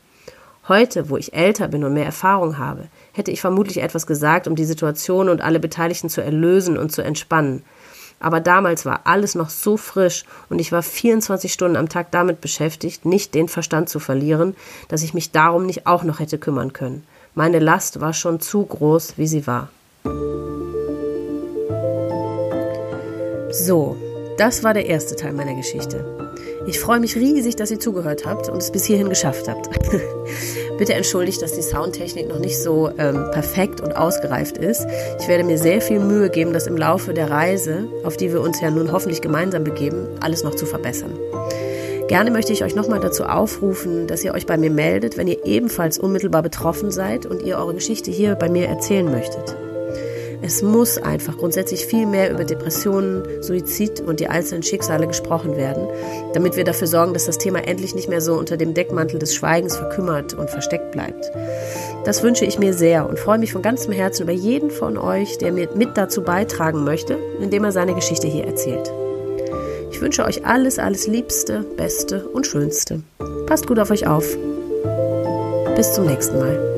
Heute, wo ich älter bin und mehr Erfahrung habe, hätte ich vermutlich etwas gesagt, um die Situation und alle Beteiligten zu erlösen und zu entspannen. Aber damals war alles noch so frisch und ich war 24 Stunden am Tag damit beschäftigt, nicht den Verstand zu verlieren, dass ich mich darum nicht auch noch hätte kümmern können. Meine Last war schon zu groß, wie sie war. So, das war der erste Teil meiner Geschichte. Ich freue mich riesig, dass ihr zugehört habt und es bis hierhin geschafft habt. Bitte entschuldigt, dass die Soundtechnik noch nicht so ähm, perfekt und ausgereift ist. Ich werde mir sehr viel Mühe geben, das im Laufe der Reise, auf die wir uns ja nun hoffentlich gemeinsam begeben, alles noch zu verbessern. Gerne möchte ich euch nochmal dazu aufrufen, dass ihr euch bei mir meldet, wenn ihr ebenfalls unmittelbar betroffen seid und ihr eure Geschichte hier bei mir erzählen möchtet. Es muss einfach grundsätzlich viel mehr über Depressionen, Suizid und die einzelnen Schicksale gesprochen werden, damit wir dafür sorgen, dass das Thema endlich nicht mehr so unter dem Deckmantel des Schweigens verkümmert und versteckt bleibt. Das wünsche ich mir sehr und freue mich von ganzem Herzen über jeden von euch, der mir mit dazu beitragen möchte, indem er seine Geschichte hier erzählt. Ich wünsche euch alles, alles Liebste, Beste und Schönste. Passt gut auf euch auf. Bis zum nächsten Mal.